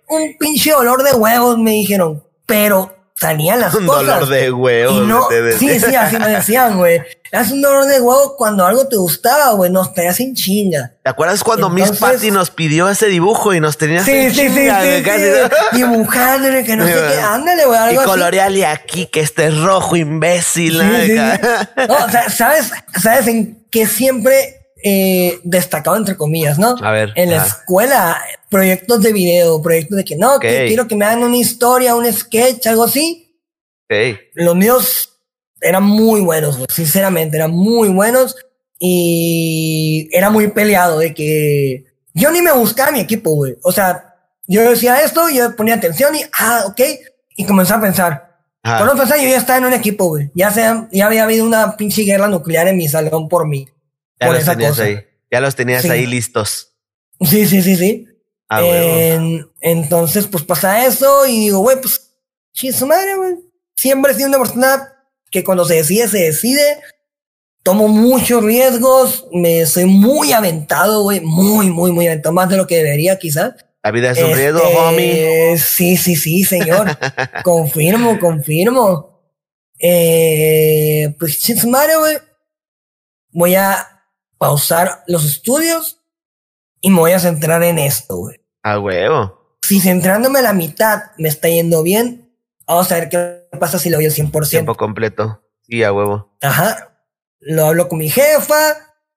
Speaker 2: un pinche olor de huevos, me dijeron. Pero salían las
Speaker 1: un
Speaker 2: cosas.
Speaker 1: Un dolor de huevos.
Speaker 2: sí, sí, así me decían, güey. Es un dolor de huevos cuando algo te gustaba, güey. Nos tenías en chinga.
Speaker 1: ¿Te acuerdas cuando Miss Patty nos pidió ese dibujo y nos tenías en
Speaker 2: sí,
Speaker 1: chinga?
Speaker 2: Sí, sí, casi, sí, Dibujándole, que no sé qué. Ándale, güey.
Speaker 1: y coloreale aquí, que este es rojo, imbécil.
Speaker 2: no, o sea, ¿sabes, ¿sabes en qué siempre eh, destacado entre comillas, ¿no?
Speaker 1: A ver.
Speaker 2: En la escuela, proyectos de video, proyectos de que no, que quiero que me hagan una historia, un sketch, algo así.
Speaker 1: Ok.
Speaker 2: Los míos eran muy buenos, güey, sinceramente, eran muy buenos y era muy peleado de que yo ni me buscaba mi equipo, güey. O sea, yo decía esto, yo ponía atención y, ah, ok, y comencé a pensar.
Speaker 1: Ajá.
Speaker 2: Pensar, yo ya estaba en un equipo, güey. Ya, sea, ya había habido una pinche guerra nuclear en mi salón por mí.
Speaker 1: Ya
Speaker 2: por
Speaker 1: los
Speaker 2: esa
Speaker 1: tenías
Speaker 2: cosa.
Speaker 1: ahí. Ya los tenías
Speaker 2: Sí.
Speaker 1: ahí listos.
Speaker 2: Sí, sí, sí, sí.
Speaker 1: Ah,
Speaker 2: entonces, pues pasa eso y digo, güey, pues, chis su madre, güey. Siempre he sido una persona que cuando se decide, se decide. Tomo muchos riesgos, me soy muy aventado, güey, muy, muy, muy aventado, más de lo que debería quizás.
Speaker 1: La vida es un
Speaker 2: Este,
Speaker 1: riesgo, homie.
Speaker 2: Sí, sí, sí, señor. confirmo, confirmo. Eh, pues, chis madre, güey. Voy a pausar los estudios y me voy a centrar en esto, güey
Speaker 1: A huevo.
Speaker 2: si centrándome a la mitad me está yendo bien, vamos a ver qué pasa si lo al 100%.
Speaker 1: Tiempo completo. Sí, a huevo.
Speaker 2: Ajá. Lo hablo con mi jefa,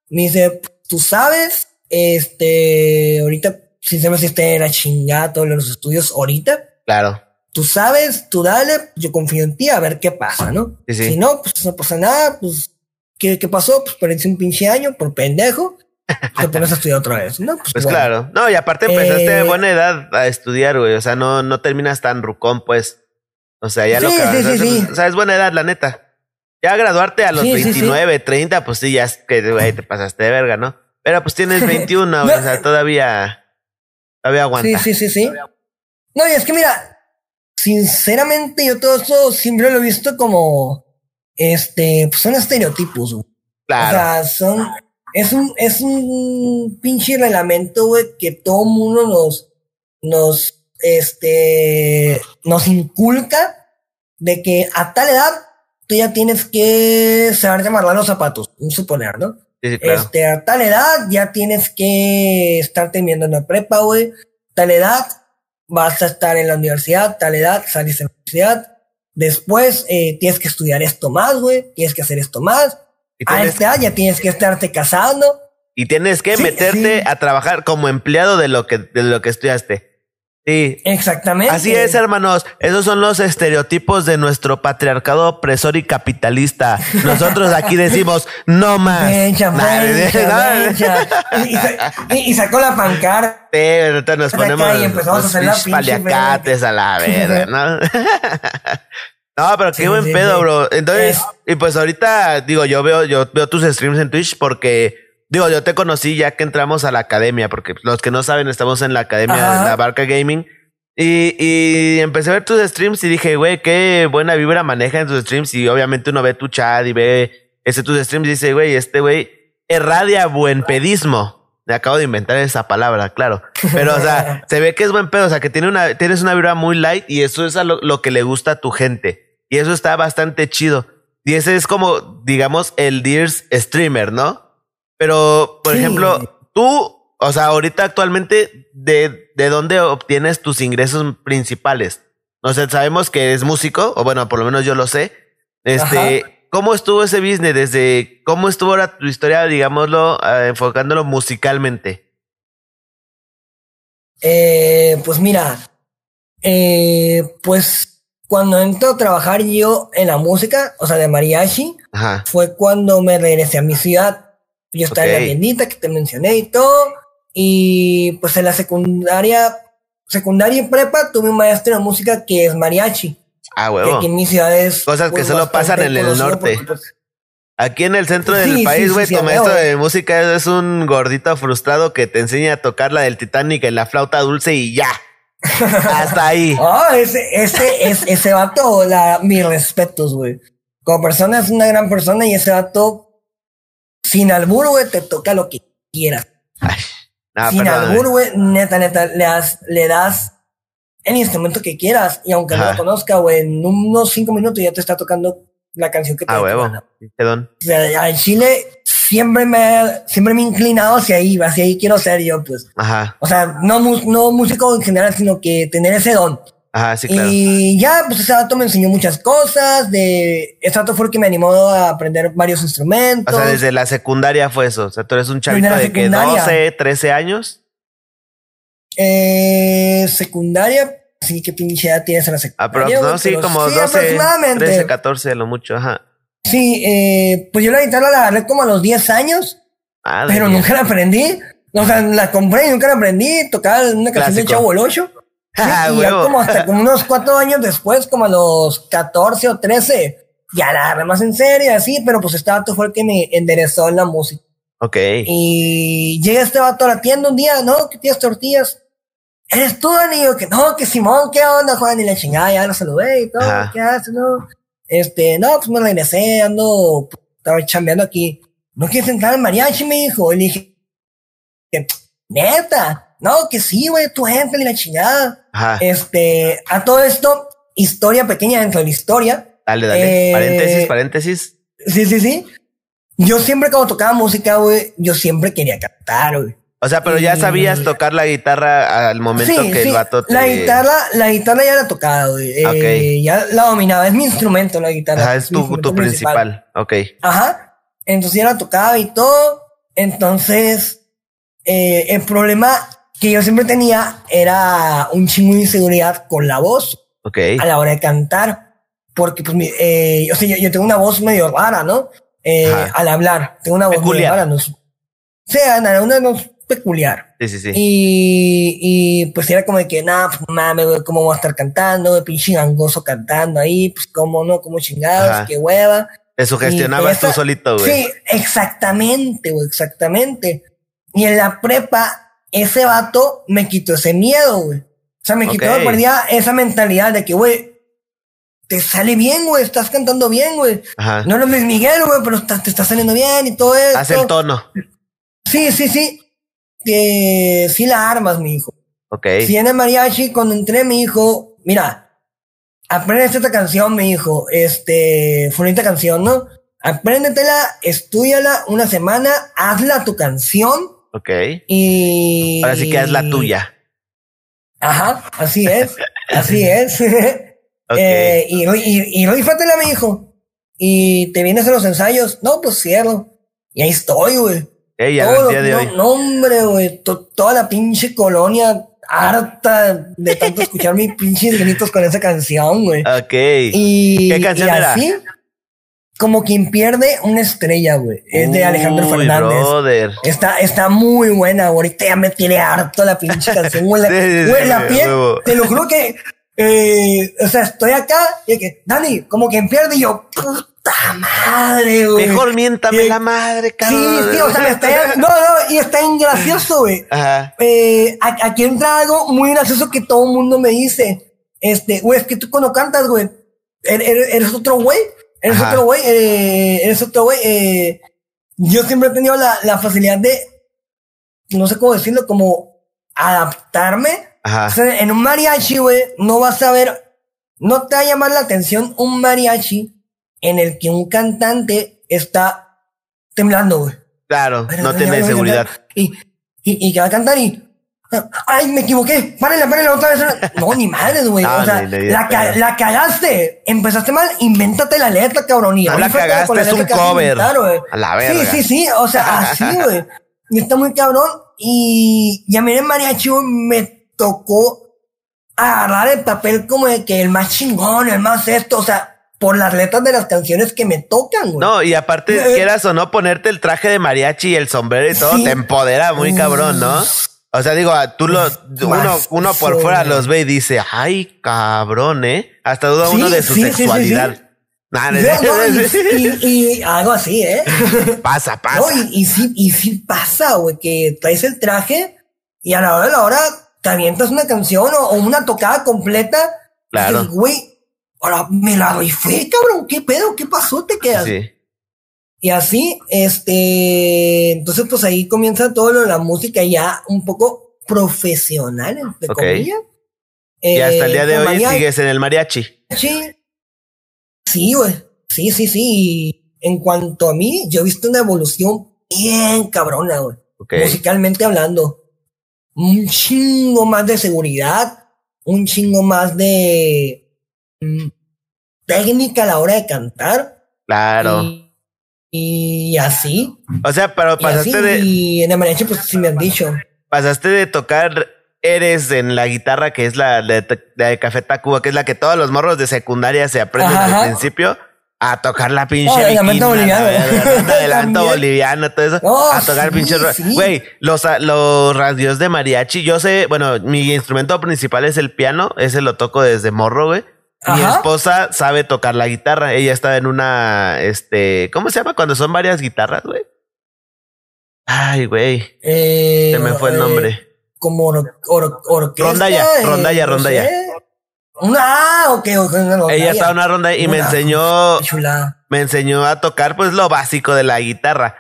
Speaker 2: me dice, tú sabes, este, ahorita, si esté en la chingada todos los estudios ahorita,
Speaker 1: Claro.
Speaker 2: tú sabes, tú dale, yo confío en ti, a ver qué pasa, ¿no?
Speaker 1: Sí, sí.
Speaker 2: Si no, pues no pasa nada, pues, ¿qué, qué pasó? Pues perdiste un pinche año por pendejo, te pones a estudiar otra vez, ¿no? Pues,
Speaker 1: Pues
Speaker 2: bueno.
Speaker 1: claro. No, y aparte empezaste
Speaker 2: Eh,
Speaker 1: a buena edad a estudiar, güey. O sea, no, no terminas tan rucón, pues. O sea, ya lo
Speaker 2: Sí,
Speaker 1: que
Speaker 2: sí, sí,
Speaker 1: pues, O sea, es buena edad, la neta. Ya graduarte a los
Speaker 2: Sí, sí, sí.
Speaker 1: 29, 30, pues sí, ya es que, güey, te pasaste de verga, ¿no? Pero pues tienes 21, güey. O sea, todavía. Todavía aguanta.
Speaker 2: Sí, sí, sí, sí. No, y es que mira, sinceramente yo todo eso siempre lo he visto como, este, pues son estereotipos, güey.
Speaker 1: Claro.
Speaker 2: O sea, son, es un, es un pinche reglamento, güey, que todo mundo nos, nos, este, nos inculca de que a tal edad tú ya tienes que saber amarrar los zapatos, un suponer, ¿no?
Speaker 1: sí, sí, claro.
Speaker 2: Este, a tal edad ya tienes que estar terminando en la prepa, güey. Tal edad vas a estar en la universidad, tal edad salís de la universidad. Después eh, tienes que estudiar esto más, güey. Tienes que hacer esto más. A esta edad ya tienes que estarte casando.
Speaker 1: y tienes que
Speaker 2: Sí,
Speaker 1: meterte a trabajar como empleado de lo que, de lo que estudiaste. Sí.
Speaker 2: Exactamente.
Speaker 1: Así es, hermanos. Esos son los estereotipos de nuestro patriarcado opresor y capitalista. Nosotros aquí decimos no más.
Speaker 2: Y, y sa- y- y sacó la pancarta.
Speaker 1: Sí, nos ponemos
Speaker 2: y empezamos a hacer la
Speaker 1: paliacates a la verga, ¿no? no, pero qué
Speaker 2: Sí,
Speaker 1: buen
Speaker 2: sí,
Speaker 1: pedo, bro. Entonces,
Speaker 2: Es-
Speaker 1: y pues ahorita, digo, yo veo, yo veo tus streams en Twitch porque, digo, yo te conocí ya que entramos a la academia, porque los que no saben, estamos en la academia
Speaker 2: Ajá.
Speaker 1: de la Barca Gaming. Y, y empecé a ver tus streams y dije, güey, qué buena vibra maneja en tus streams. Y obviamente uno ve tu chat y ve ese tus streams y dice, güey, este güey irradia buen pedismo. Me acabo de inventar esa palabra, claro. Pero, o sea, se ve que es buen pedo, o sea, que tiene una, tienes una vibra muy light y eso es a lo, lo que le gusta a tu gente. Y eso está bastante chido. Y ese es como, digamos, el Deers streamer, ¿no? Pero, por
Speaker 2: Sí.
Speaker 1: ejemplo, tú, o sea, ahorita actualmente, ¿de, ¿de dónde obtienes tus ingresos principales? No sé, sabemos que eres músico, o bueno, por lo menos yo lo sé. Este, ¿cómo estuvo ese business? Desde, ¿cómo estuvo ahora tu historia, digámoslo, eh, enfocándolo musicalmente?
Speaker 2: Eh, pues mira, eh, pues cuando entro a trabajar yo en la música, o sea, de mariachi,
Speaker 1: Ajá.
Speaker 2: fue cuando me regresé a mi ciudad. Yo estaba en la tiendita que te mencioné y todo. Y pues en la secundaria, secundaria y prepa, tuve un maestro de música que es mariachi.
Speaker 1: Ah,
Speaker 2: Que
Speaker 1: huevo.
Speaker 2: aquí en mi ciudad es.
Speaker 1: Cosas que
Speaker 2: pues,
Speaker 1: solo pasan en el norte.
Speaker 2: porque, pues,
Speaker 1: Aquí en el centro del
Speaker 2: sí,
Speaker 1: país, güey,
Speaker 2: sí,
Speaker 1: maestro de música es un gordito frustrado que te enseña a tocar la del Titanic en la flauta dulce y ya. Hasta ahí.
Speaker 2: Ah, ese, ese, es, ese vato, la, mis respetos, güey. Como persona es una gran persona y ese vato, sin albur, güey, te toca lo que quieras. Sin
Speaker 1: perdón,
Speaker 2: albur, güey, neta, neta, le das, le das el instrumento que quieras y aunque no lo conozca, güey, en unos cinco minutos ya te está tocando la canción que te
Speaker 1: Ah, huevo. Perdón.
Speaker 2: O sea, en Chile siempre me, siempre me he inclinado hacia ahí, hacia ahí quiero ser yo, pues.
Speaker 1: Ajá.
Speaker 2: O sea, no, no músico en general, sino que tener ese don.
Speaker 1: Ajá, sí, claro.
Speaker 2: Y ya, pues ese dato me enseñó muchas cosas. De, ese dato fue el que me animó a aprender varios instrumentos.
Speaker 1: O sea, desde la secundaria fue eso. O sea, tú eres un chavito de que
Speaker 2: secundaria.
Speaker 1: 12, 13 años.
Speaker 2: Eh, secundaria, sí, qué pinche edad tienes en la
Speaker 1: Ah,
Speaker 2: secundaria.
Speaker 1: pero no,
Speaker 2: güey?
Speaker 1: sí,
Speaker 2: Pero
Speaker 1: como
Speaker 2: sí,
Speaker 1: 12,
Speaker 2: aproximadamente.
Speaker 1: 13, 14, a lo mucho. Ajá.
Speaker 2: Sí, eh, pues yo la guitarra la agarré como a los 10 años,
Speaker 1: Madre
Speaker 2: pero
Speaker 1: mía.
Speaker 2: nunca la aprendí. O sea, la compré y nunca la aprendí. Tocaba una canción de
Speaker 1: Clásico.
Speaker 2: Chavo el 8. Sí,
Speaker 1: Ah,
Speaker 2: y ya
Speaker 1: huevo.
Speaker 2: como hasta como unos cuatro años después, como a los 14 o 13, ya la agarré más en serio, así, pero pues este vato fue el que me enderezó en la música.
Speaker 1: Ok.
Speaker 2: Y llega este vato a la tienda un día, no, que tienes tortillas. ¿Eres tú, Dani? Yo, que no, que Simón, ¿qué onda, Juan? Y la chingada, ya lo saludé y todo,
Speaker 1: Ajá.
Speaker 2: ¿qué haces, no? Este, no, pues me regresé, ando, estaba chambeando aquí. ¿No quieres entrar al mariachi? Me dijo. Y le dije, que, neta, no, que sí, güey, tú entra y la chingada.
Speaker 1: Ajá.
Speaker 2: Este, a todo esto, historia pequeña dentro de la historia.
Speaker 1: Dale, dale.
Speaker 2: eh,
Speaker 1: paréntesis, paréntesis.
Speaker 2: Sí, sí, sí. Yo siempre cuando tocaba música, güey, yo siempre quería cantar, güey.
Speaker 1: O sea, pero ya sabías tocar la guitarra al momento que el vato te...
Speaker 2: La guitarra, la guitarra ya la tocaba, güey. Eh,
Speaker 1: Ok.
Speaker 2: Ya la dominaba. Es mi instrumento, la guitarra.
Speaker 1: Ajá, es tu, tu principal. Ok.
Speaker 2: Ajá. Entonces ya la tocaba y todo. Entonces, eh, el problema que yo siempre tenía era un chingo de inseguridad con la voz
Speaker 1: Ok.
Speaker 2: a la hora de cantar. Porque, pues, eh, o sea, yo, yo tengo una voz medio rara, ¿no? Eh, al hablar. Tengo una voz medio
Speaker 1: Peculiar.
Speaker 2: rara, ¿no? O sea, nada, una voz peculiar.
Speaker 1: Sí, sí, sí.
Speaker 2: Y, y pues era como de que, nada, pues mames, güey, ¿cómo voy a estar cantando? güey, Pinche gangoso cantando ahí, pues cómo no, cómo chingados,
Speaker 1: Ajá.
Speaker 2: qué hueva.
Speaker 1: Te sugestionabas
Speaker 2: Y
Speaker 1: tú
Speaker 2: esa-
Speaker 1: solito, güey.
Speaker 2: Sí, exactamente, güey, exactamente. Y en la prepa, ese vato me quitó ese miedo, güey. O sea, me quitó,
Speaker 1: Ok.
Speaker 2: perdía esa mentalidad de que, güey, te sale bien, güey, estás cantando bien, güey.
Speaker 1: Ajá.
Speaker 2: No eres Luis Miguel, güey, pero está- te está saliendo bien y todo eso.
Speaker 1: Haz el tono.
Speaker 2: Sí, sí, sí. Que sí la armas, mi hijo.
Speaker 1: Ok.
Speaker 2: Si en el mariachi, cuando entré, mi hijo, mira, aprende esta canción, mi hijo, este, fue canción, ¿no? Apréndetela, estudiala una semana, hazla tu canción
Speaker 1: Ok.
Speaker 2: y...
Speaker 1: Ahora sí que es la tuya.
Speaker 2: Ajá, así es, así es.
Speaker 1: Ok.
Speaker 2: Eh, y, y, y mi hijo. Y te vienes a los ensayos, no, pues cierro. Y ahí estoy, güey.
Speaker 1: Ey, ya
Speaker 2: Todo
Speaker 1: el día
Speaker 2: lo-
Speaker 1: de
Speaker 2: no,
Speaker 1: hoy.
Speaker 2: no, hombre, güey. to- toda la pinche colonia harta de tanto escuchar mis pinches gritos con esa canción, güey.
Speaker 1: Ok.
Speaker 2: Y,
Speaker 1: ¿Qué canción
Speaker 2: y
Speaker 1: era?
Speaker 2: así, como quien pierde una estrella, güey. Es de Alejandro
Speaker 1: Uy,
Speaker 2: Fernández.
Speaker 1: brother.
Speaker 2: Está, está muy buena, güey. Ahorita ya me tiene harto la pinche canción, güey. La,
Speaker 1: Sí, sí,
Speaker 2: güey,
Speaker 1: sí,
Speaker 2: la piel, te lo juro que, eh, o sea, estoy acá y que, Dani, como quien pierde y yo, puta madre, güey.
Speaker 1: Mejor miéntame
Speaker 2: Sí.
Speaker 1: la madre,
Speaker 2: Sí,
Speaker 1: cabrón.
Speaker 2: sí, o sea, me está, no, no, y está bien gracioso, güey.
Speaker 1: Ajá.
Speaker 2: Eh, aquí entra algo muy gracioso que todo el mundo me dice. Este, güey, es que tú cuando cantas, güey, er- er- eres, otro güey. Eres
Speaker 1: Ajá.
Speaker 2: otro güey, eh, eres otro güey. Eh, yo siempre he tenido la, la facilidad de, no sé cómo decirlo, como adaptarme. O
Speaker 1: Ajá.
Speaker 2: sea, en un mariachi, güey, no vas a ver, no te va a llamar la atención un mariachi en el que un cantante está temblando, güey.
Speaker 1: Claro,
Speaker 2: Pero
Speaker 1: no
Speaker 2: a
Speaker 1: seguridad.
Speaker 2: Y, y, y que va a cantar y. ¡Ay, me equivoqué! ¡Párenla, párenla otra vez! No, ni madres, güey.
Speaker 1: Ah,
Speaker 2: o sea, la, ca- la cagaste. Empezaste mal, invéntate la letra, cabrón. Y
Speaker 1: No la cagaste,
Speaker 2: la
Speaker 1: es un cover.
Speaker 2: inventar.
Speaker 1: A la
Speaker 2: Sí,
Speaker 1: verga.
Speaker 2: sí, sí. O sea, así, güey. Y está muy cabrón. Y, y a mí en el mariachi, güey, me tocó agarrar el papel como de que el más chingón, el más esto. O sea, por las letras de las canciones que me tocan, güey.
Speaker 1: No, y aparte,
Speaker 2: Eh,
Speaker 1: quieras o no, ponerte el traje de mariachi y el sombrero y todo,
Speaker 2: Sí.
Speaker 1: te empodera muy cabrón, ¿no? O sea, digo, tú lo, uno, uno por fuera los ve y dice, ay, cabrón, ¿eh? Hasta duda
Speaker 2: Sí,
Speaker 1: uno de su
Speaker 2: sí, sí,
Speaker 1: sexualidad. Nah, no,
Speaker 2: No, y, y- y algo así, ¿eh?
Speaker 1: pasa, pasa.
Speaker 2: No, y, y sí, y sí pasa, güey, que traes el traje y a la hora de la hora te avientas una canción o, o una tocada completa.
Speaker 1: Claro.
Speaker 2: Y güey, ahora me la rifé, cabrón, ¿qué pedo? ¿Qué pasó? Te quedas.
Speaker 1: Sí.
Speaker 2: Y así, este, entonces pues ahí comienza todo lo de la música ya un poco profesional, entre
Speaker 1: Ok.
Speaker 2: comillas.
Speaker 1: Y hasta el día de
Speaker 2: Eh,
Speaker 1: hoy
Speaker 2: mariachi-
Speaker 1: sigues en el mariachi.
Speaker 2: Sí. Sí, güey. Sí, sí, sí. Y en cuanto a mí, yo he visto una evolución bien cabrona, güey. Musicalmente hablando. Un chingo más de seguridad. un chingo más de mm, técnica a la hora de cantar.
Speaker 1: Claro.
Speaker 2: Y, así.
Speaker 1: O sea, pero pasaste de.
Speaker 2: Y en el mariachi, pues sí me han dicho.
Speaker 1: Pasaste de tocar Eres en la guitarra, que es la de, Café Tacuba, que es la que todos los morros de secundaria se aprenden al principio a tocar la pinche. Oh,
Speaker 2: adelanto boliviano.
Speaker 1: adelanto boliviano, todo eso. Oh, a tocar pinche. Güey, los, los radios de mariachi. Yo sé, bueno, mi instrumento principal es el piano. Ese lo toco desde morro, güey. Mi esposa sabe tocar la guitarra. Ella estaba en una, este, ¿cómo se llama cuando son varias guitarras, güey? Ay, güey.
Speaker 2: Eh,
Speaker 1: se me fue el eh, nombre.
Speaker 2: Como or, or, orquesta.
Speaker 1: Rondalla, eh, rondalla, rondalla.
Speaker 2: Ah, ok, ok.
Speaker 1: Ella estaba en una ronda y me enseñó, me enseñó a tocar pues lo básico de la guitarra.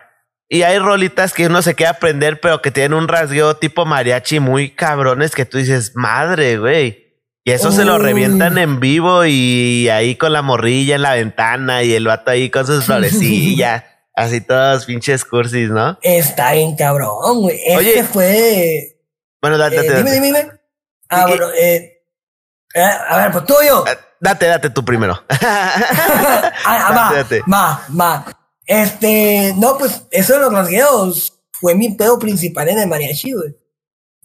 Speaker 1: Y hay rolitas que uno se queda aprender, pero que tienen un rasgueo tipo mariachi muy cabrones que tú dices, madre, güey. Y eso se lo revientan en vivo y ahí con la morrilla en la ventana y el vato ahí con sus florecillas. así todos pinches cursis, ¿no?
Speaker 2: Está bien cabrón, güey. Este fue.
Speaker 1: Bueno, date,
Speaker 2: date,
Speaker 1: eh,
Speaker 2: Dime, dime, dime. Ah, bueno, eh, eh, a ver, pues tú y yo.
Speaker 1: Eh, date, date tú primero.
Speaker 2: ah, va, date. va, va. Este, no, pues eso de los rasgueos fue mi pedo principal en el mariachi, güey.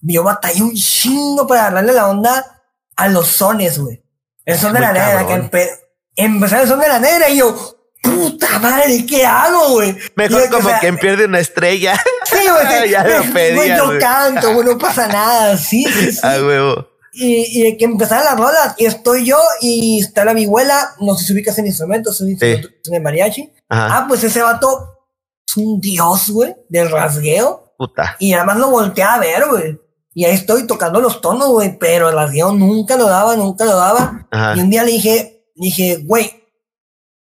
Speaker 2: Yo batallé un chingo para darle la onda a los sones, güey. El son de la negra, que empe empezó el son de la negra y yo, puta madre, ¿qué hago, güey?
Speaker 1: Mejor como que quien pierde una estrella.
Speaker 2: Sí, güey. ya lo pedí. Yo canto, güey, no pasa nada, sí, sí, sí.
Speaker 1: A huevo
Speaker 2: y, y que empezaron las rolas y estoy yo y está la bihuela, no sé si ubicas en instrumentos, en instrumentos en el mariachi. Ah, pues ese vato es un dios, güey, del rasgueo.
Speaker 1: Puta.
Speaker 2: Y además lo volteé a ver, güey. Y ahí estoy tocando los tonos, güey, pero el rasgueo nunca lo daba, nunca lo daba. Y un día le dije, dije, güey,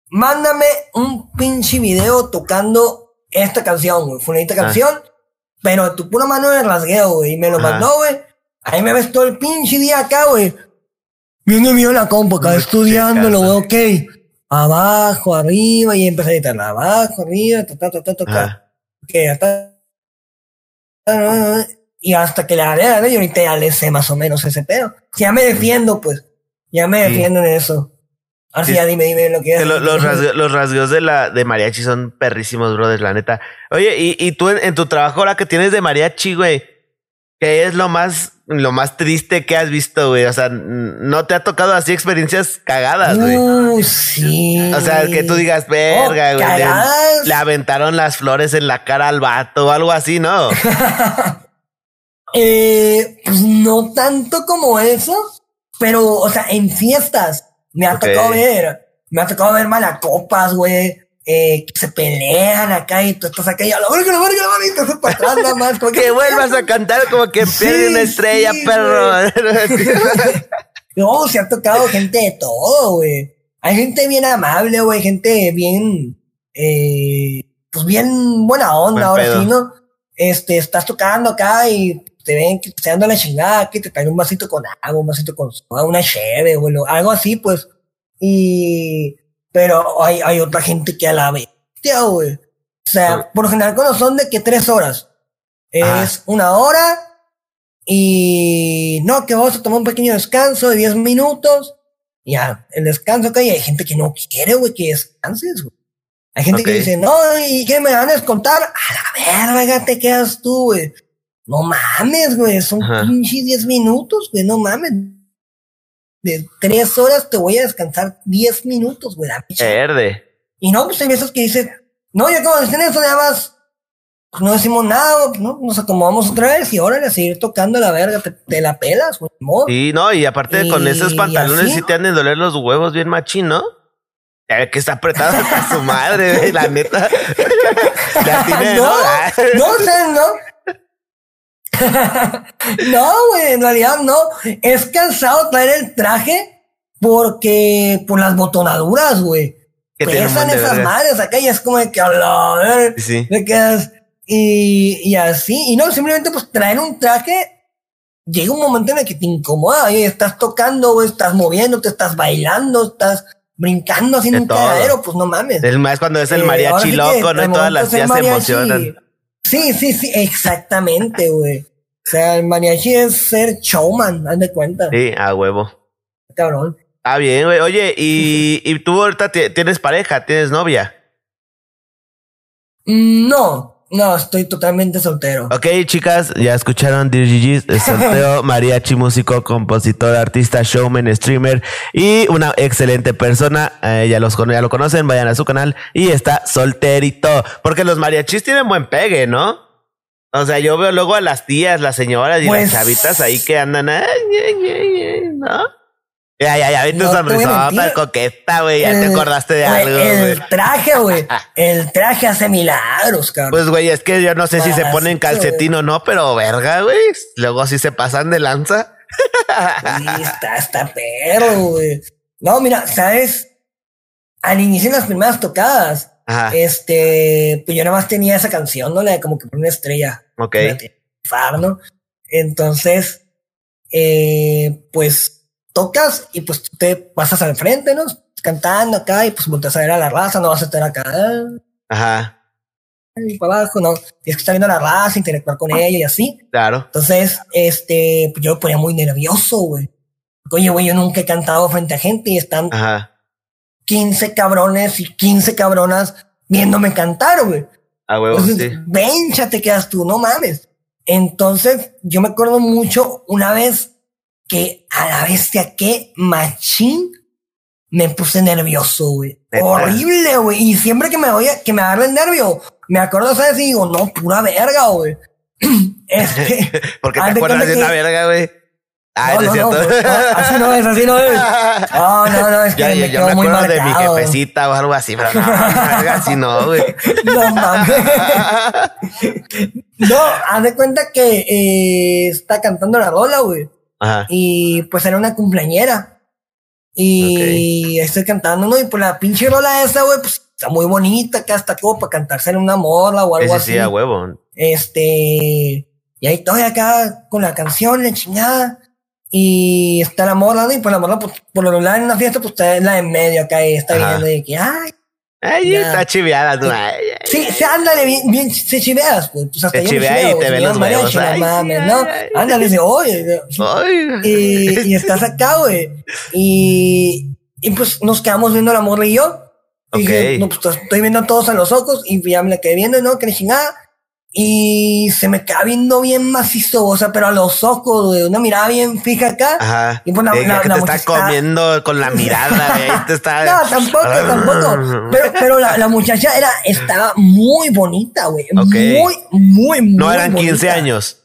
Speaker 2: mándame un pinche video tocando esta canción, güey. Fue una canción, pero tu pura mano de rasgueo, güey. Y me lo mandó, güey. Ahí me ves todo el pinche día acá, güey. Viendo mío la compa acá, estudiando, lo veo, ok. Abajo, arriba, y empecé a editar abajo, arriba, ta, ta, ta, ta, ta. Ok, hasta. Y hasta que le haré, y ahorita ya le sé más o menos ese pedo. Ya me defiendo, pues. Ya me defiendo en eso. Así ya dime, dime lo que es.
Speaker 1: Los, los, rasgos, de la de mariachi son perrísimos, brother, la neta. Oye, y, y tú en, en, tu trabajo ahora que tienes de mariachi, güey, ¿qué es lo más lo más triste que has visto, güey? O sea, ¿no te ha tocado así experiencias cagadas, güey?
Speaker 2: Sí.
Speaker 1: O sea, que tú digas, verga, oh, güey. Le, aventaron las flores en la cara al vato o algo así, ¿no?
Speaker 2: eh, pues no tanto como eso, pero, o sea, en fiestas me ha tocado ver, me ha tocado ver malacopas, güey eh, que se pelean acá y tú estás acá y a la verga, la verga, la verga, y te haces para atrás nada más.
Speaker 1: Como que, vuelvas a cantar como que pierde una estrella, perro.
Speaker 2: no, se ha tocado gente de todo, güey. Hay gente bien amable, güey, gente bien, eh, pues bien buena onda, ahora sí, ¿no? Este, estás tocando acá y te ven que te dando la chingada, que te traen un vasito con agua, un vasito con una cheve, güey, algo así, pues. Y pero hay, hay otra gente que a la bestia, güey. O sea, por lo general cuando son de que tres horas. Es una hora y no, que vamos a tomar un pequeño descanso de diez minutos. Ya, el descanso que hay, hay gente que no quiere, güey, que descanses, güey. Hay gente que dice, no, ¿y qué me van a descontar? A la verga te quedas tú, güey. No mames, güey, son pinche diez minutos, güey, no mames de tres horas te voy a descansar diez minutos, güey.
Speaker 1: Verde.
Speaker 2: Y no, pues hay veces que dices, no, ya como dicen eso, ya más, pues no decimos nada, ¿no? Nos acomodamos otra vez y órale a seguir tocando la verga, te, la pelas, güey.
Speaker 1: Sí, no, y aparte con esos pantalones sí te han de doler los huevos bien machín, ¿no? Que está apretado hasta su madre, güey, la neta.
Speaker 2: no, no, no, no, no, güey, en realidad no. Es cansado traer el traje porque por las botonaduras, güey. Pesan esas madres acá y es como de que a la ver, sí. quedas y, y así. Y no, simplemente pues traer un traje llega un momento en el que te incomoda, y estás tocando, estás moviendo, te estás bailando, estás brincando haciendo un cagadero, pues no mames.
Speaker 1: Es más cuando es el eh, mariachi loco, ¿no? Y todas las tías se emocionan.
Speaker 2: Sí, sí, sí, exactamente, güey. O sea, el mariachi es ser showman, haz de cuenta.
Speaker 1: Sí, a huevo.
Speaker 2: Cabrón.
Speaker 1: Ah, bien, güey. Oye, ¿y, ¿y tú ahorita ti- tienes pareja? ¿Tienes novia?
Speaker 2: No, no, estoy totalmente soltero.
Speaker 1: Ok, chicas, ya escucharon DJG's, es soltero, mariachi, músico, compositor, artista, showman, streamer y una excelente persona. Eh, ya, los, ya lo conocen, vayan a su canal y está solterito. Porque los mariachis tienen buen pegue, ¿no? O sea, yo veo luego a las tías, las señoras y
Speaker 2: Pues-
Speaker 1: las chavitas ahí que andan, ay, ay, ay, ay, ¿no? Ya, ya, ya, viste
Speaker 2: No
Speaker 1: sonrisota coqueta, güey, ya te acordaste de
Speaker 2: güey,
Speaker 1: algo,
Speaker 2: El
Speaker 1: güey.
Speaker 2: traje, güey. El traje hace milagros, cabrón.
Speaker 1: Pues, güey, es que yo no sé si se ponen calcetín o no, pero verga, güey. Luego sí se pasan de lanza.
Speaker 2: Sí, está, está perro, güey. No, mira, ¿sabes? Al inicio de las primeras tocadas,
Speaker 1: Ajá.
Speaker 2: este, pues yo nada más tenía esa canción, ¿no? La de como que por una estrella.
Speaker 1: Ok.
Speaker 2: Entonces, eh, pues tocas y pues tú te pasas al frente, ¿no? Cantando acá y pues volteas a ver a la raza, no vas a estar acá ah,
Speaker 1: Ajá.
Speaker 2: y para abajo, ¿no? Tienes que estar viendo a la raza, interactuar con ella y así.
Speaker 1: Claro.
Speaker 2: Entonces, este, pues yo me ponía muy nervioso, güey. Oye, güey, yo nunca he cantado frente a gente y están
Speaker 1: Ajá.
Speaker 2: 15 cabrones y 15 cabronas viéndome cantar, güey.
Speaker 1: A huevo,
Speaker 2: Entonces,
Speaker 1: sí.
Speaker 2: vencha, te quedas tú, no mames. Entonces, yo me acuerdo mucho una vez que a la bestia que machín me puse nervioso, güey. Horrible, güey. Y siempre que me voy a, que me agarra el nervio, me acuerdo, ¿sabes? Y digo, no, pura verga, güey. Este,
Speaker 1: ¿Por qué
Speaker 2: haz
Speaker 1: te acuerdas de una verga, güey? Ah,
Speaker 2: no,
Speaker 1: no, cierto.
Speaker 2: no, así no es, así no es. No, no, no, es que
Speaker 1: Ya,
Speaker 2: me
Speaker 1: yo me
Speaker 2: muy
Speaker 1: acuerdo de mi jefecita o algo así, pero no, verga, así no, güey.
Speaker 2: No mames. No, haz de cuenta que eh, está cantando la rola, güey.
Speaker 1: Ajá.
Speaker 2: Y pues era una cumpleañera. Y estoy cantando, ¿no? Y pues la pinche rola esa, güey, pues está muy bonita, que hasta como para cantarse en una morla o algo
Speaker 1: sí,
Speaker 2: así.
Speaker 1: sí, a huevo.
Speaker 2: Este, y ahí estoy acá con la canción, la chingada. Y está la morla, ¿no? Y pues la morla, pues, por lo regular en una fiesta, pues está en la en medio acá y está
Speaker 1: Ajá.
Speaker 2: viendo de que, ay,
Speaker 1: Ay,
Speaker 2: Ya.
Speaker 1: está chiveada tú. Ay,
Speaker 2: sí, sí, ándale, bien, bien, se chiveas, pues, pues hasta
Speaker 1: Se
Speaker 2: yo me
Speaker 1: chivea y te
Speaker 2: si
Speaker 1: ven los
Speaker 2: llaman
Speaker 1: huevos.
Speaker 2: mariachi, no mames, ¿no?
Speaker 1: ay.
Speaker 2: Ándale, dice, oye, y, y estás acá, güey. Y, y pues nos quedamos viendo la morra y yo. Y dije, no, pues estoy viendo a todos a los ojos y ya me la quedé viendo, ¿no? Que chingada. Y se me queda viendo bien macizo, o sea, pero a los ojos, güey, una mirada bien fija acá.
Speaker 1: Ajá.
Speaker 2: Y pues la- la-
Speaker 1: que
Speaker 2: la
Speaker 1: te está comiendo con la mirada, Te está.
Speaker 2: No, tampoco, tampoco. Pero, pero la, la muchacha era, estaba muy bonita, güey.
Speaker 1: Ok.
Speaker 2: Muy, muy, muy
Speaker 1: No eran 15
Speaker 2: bonita.
Speaker 1: años.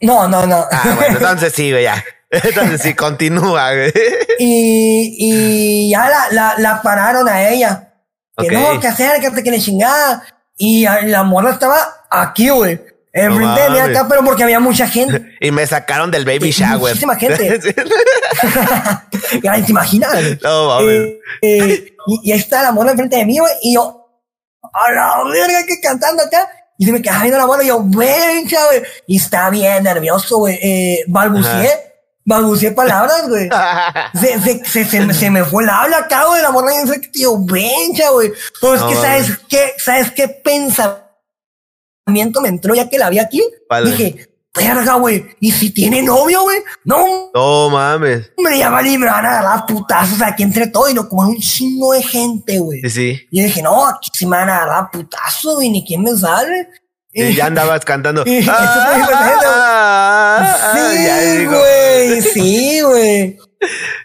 Speaker 2: No, no, no.
Speaker 1: Ah, bueno, entonces sí, güey, ya. Entonces sí, continúa, güey.
Speaker 2: y, y ya la, la, la pararon a ella. Que
Speaker 1: Ok.
Speaker 2: no, que acércate, que le chingada. Y la morra estaba aquí, güey. Enfrente de mí acá, pero porque había mucha gente.
Speaker 1: Y me sacaron del baby
Speaker 2: Sí,
Speaker 1: shower.
Speaker 2: muchísima gente. ¿Te imaginas? güey?
Speaker 1: no, mames.
Speaker 2: Eh, eh, y, y ahí está la morra enfrente de mí, güey. Y yo, a la verga, que cantando acá. Y se me quedaba viendo la morra y yo, venga, güey. Y está bien nervioso, güey. Eh, balbuceé. Balbuceé palabras, güey. Se, se, se, se, me- se me fue el habla acá, güey, la morra y tío, vencha, güey. Pero es
Speaker 1: No,
Speaker 2: que. ¿sabes qué? ¿Sabes qué pensamiento me entró ya que la vi aquí?
Speaker 1: ¿Cuál?
Speaker 2: Dije, verga, güey, ¿y si tiene novio, güey? No,
Speaker 1: No mames.
Speaker 2: hombre, ya vale, me van a agarrar putazos aquí entre todo y no como un chingo de gente, güey.
Speaker 1: Sí, sí.
Speaker 2: Y yo dije, no, aquí sí me van a agarrar putazos, güey, ni quién me sale.
Speaker 1: Y ya andabas cantando. Ah, ya
Speaker 2: Sí, güey, sí, güey.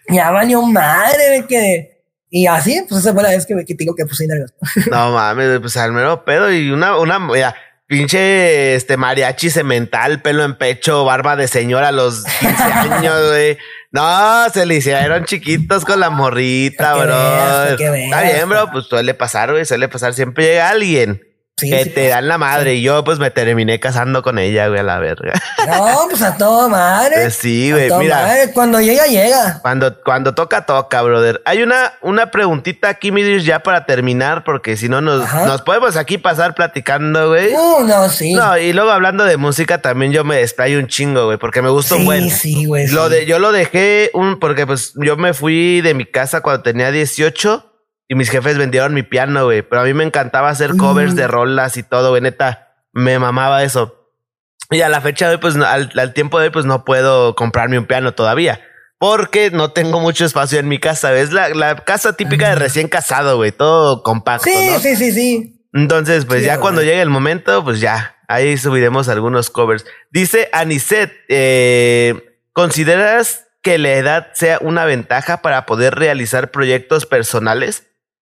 Speaker 2: Ya valió madre, me quedé. Y así, pues esa fue la vez que, que te digo que puse nervioso.
Speaker 1: No mames, pues al mero pedo y una, una, mira, pinche este mariachi cemental, pelo en pecho, barba de señora a los 15 años, güey. No, se le hicieron chiquitos con la morrita,
Speaker 2: que
Speaker 1: bro.
Speaker 2: veas,
Speaker 1: Está bien, bro, pues suele pasar, güey, suele pasar. Siempre llega alguien
Speaker 2: Sí,
Speaker 1: que
Speaker 2: sí,
Speaker 1: te dan la madre y yo pues me terminé casando con ella, güey, a la verga.
Speaker 2: No, pues a toda madre.
Speaker 1: Pues sí, güey, mira.
Speaker 2: madre. Cuando llega, llega.
Speaker 1: Cuando, cuando toca, toca, brother. Hay una, una preguntita aquí, Midris, ya para terminar, porque si no nos,
Speaker 2: Ajá.
Speaker 1: nos podemos aquí pasar platicando, güey.
Speaker 2: Uh, no, sí.
Speaker 1: No, y luego hablando de música también yo me desplayo un chingo, güey, porque me gusta un
Speaker 2: sí,
Speaker 1: buen.
Speaker 2: sí, güey.
Speaker 1: Lo de, yo lo dejé un, porque pues yo me fui de mi casa cuando tenía 18 y mis jefes vendieron mi piano, güey. Pero a mí me encantaba hacer covers de rolas y todo, güey, neta. Me mamaba eso. Y a la fecha de hoy, pues al, al tiempo de hoy, pues no puedo comprarme un piano todavía. Porque no tengo mucho espacio en mi casa. Es la, la casa típica de recién casado, güey. Todo compacto.
Speaker 2: Sí,
Speaker 1: ¿no?
Speaker 2: sí, sí, sí.
Speaker 1: Entonces, pues
Speaker 2: Sí,
Speaker 1: ya
Speaker 2: güey.
Speaker 1: cuando llegue el momento, pues ya, ahí subiremos algunos covers. Dice Aniset, eh, ¿consideras que la edad sea una ventaja para poder realizar proyectos personales?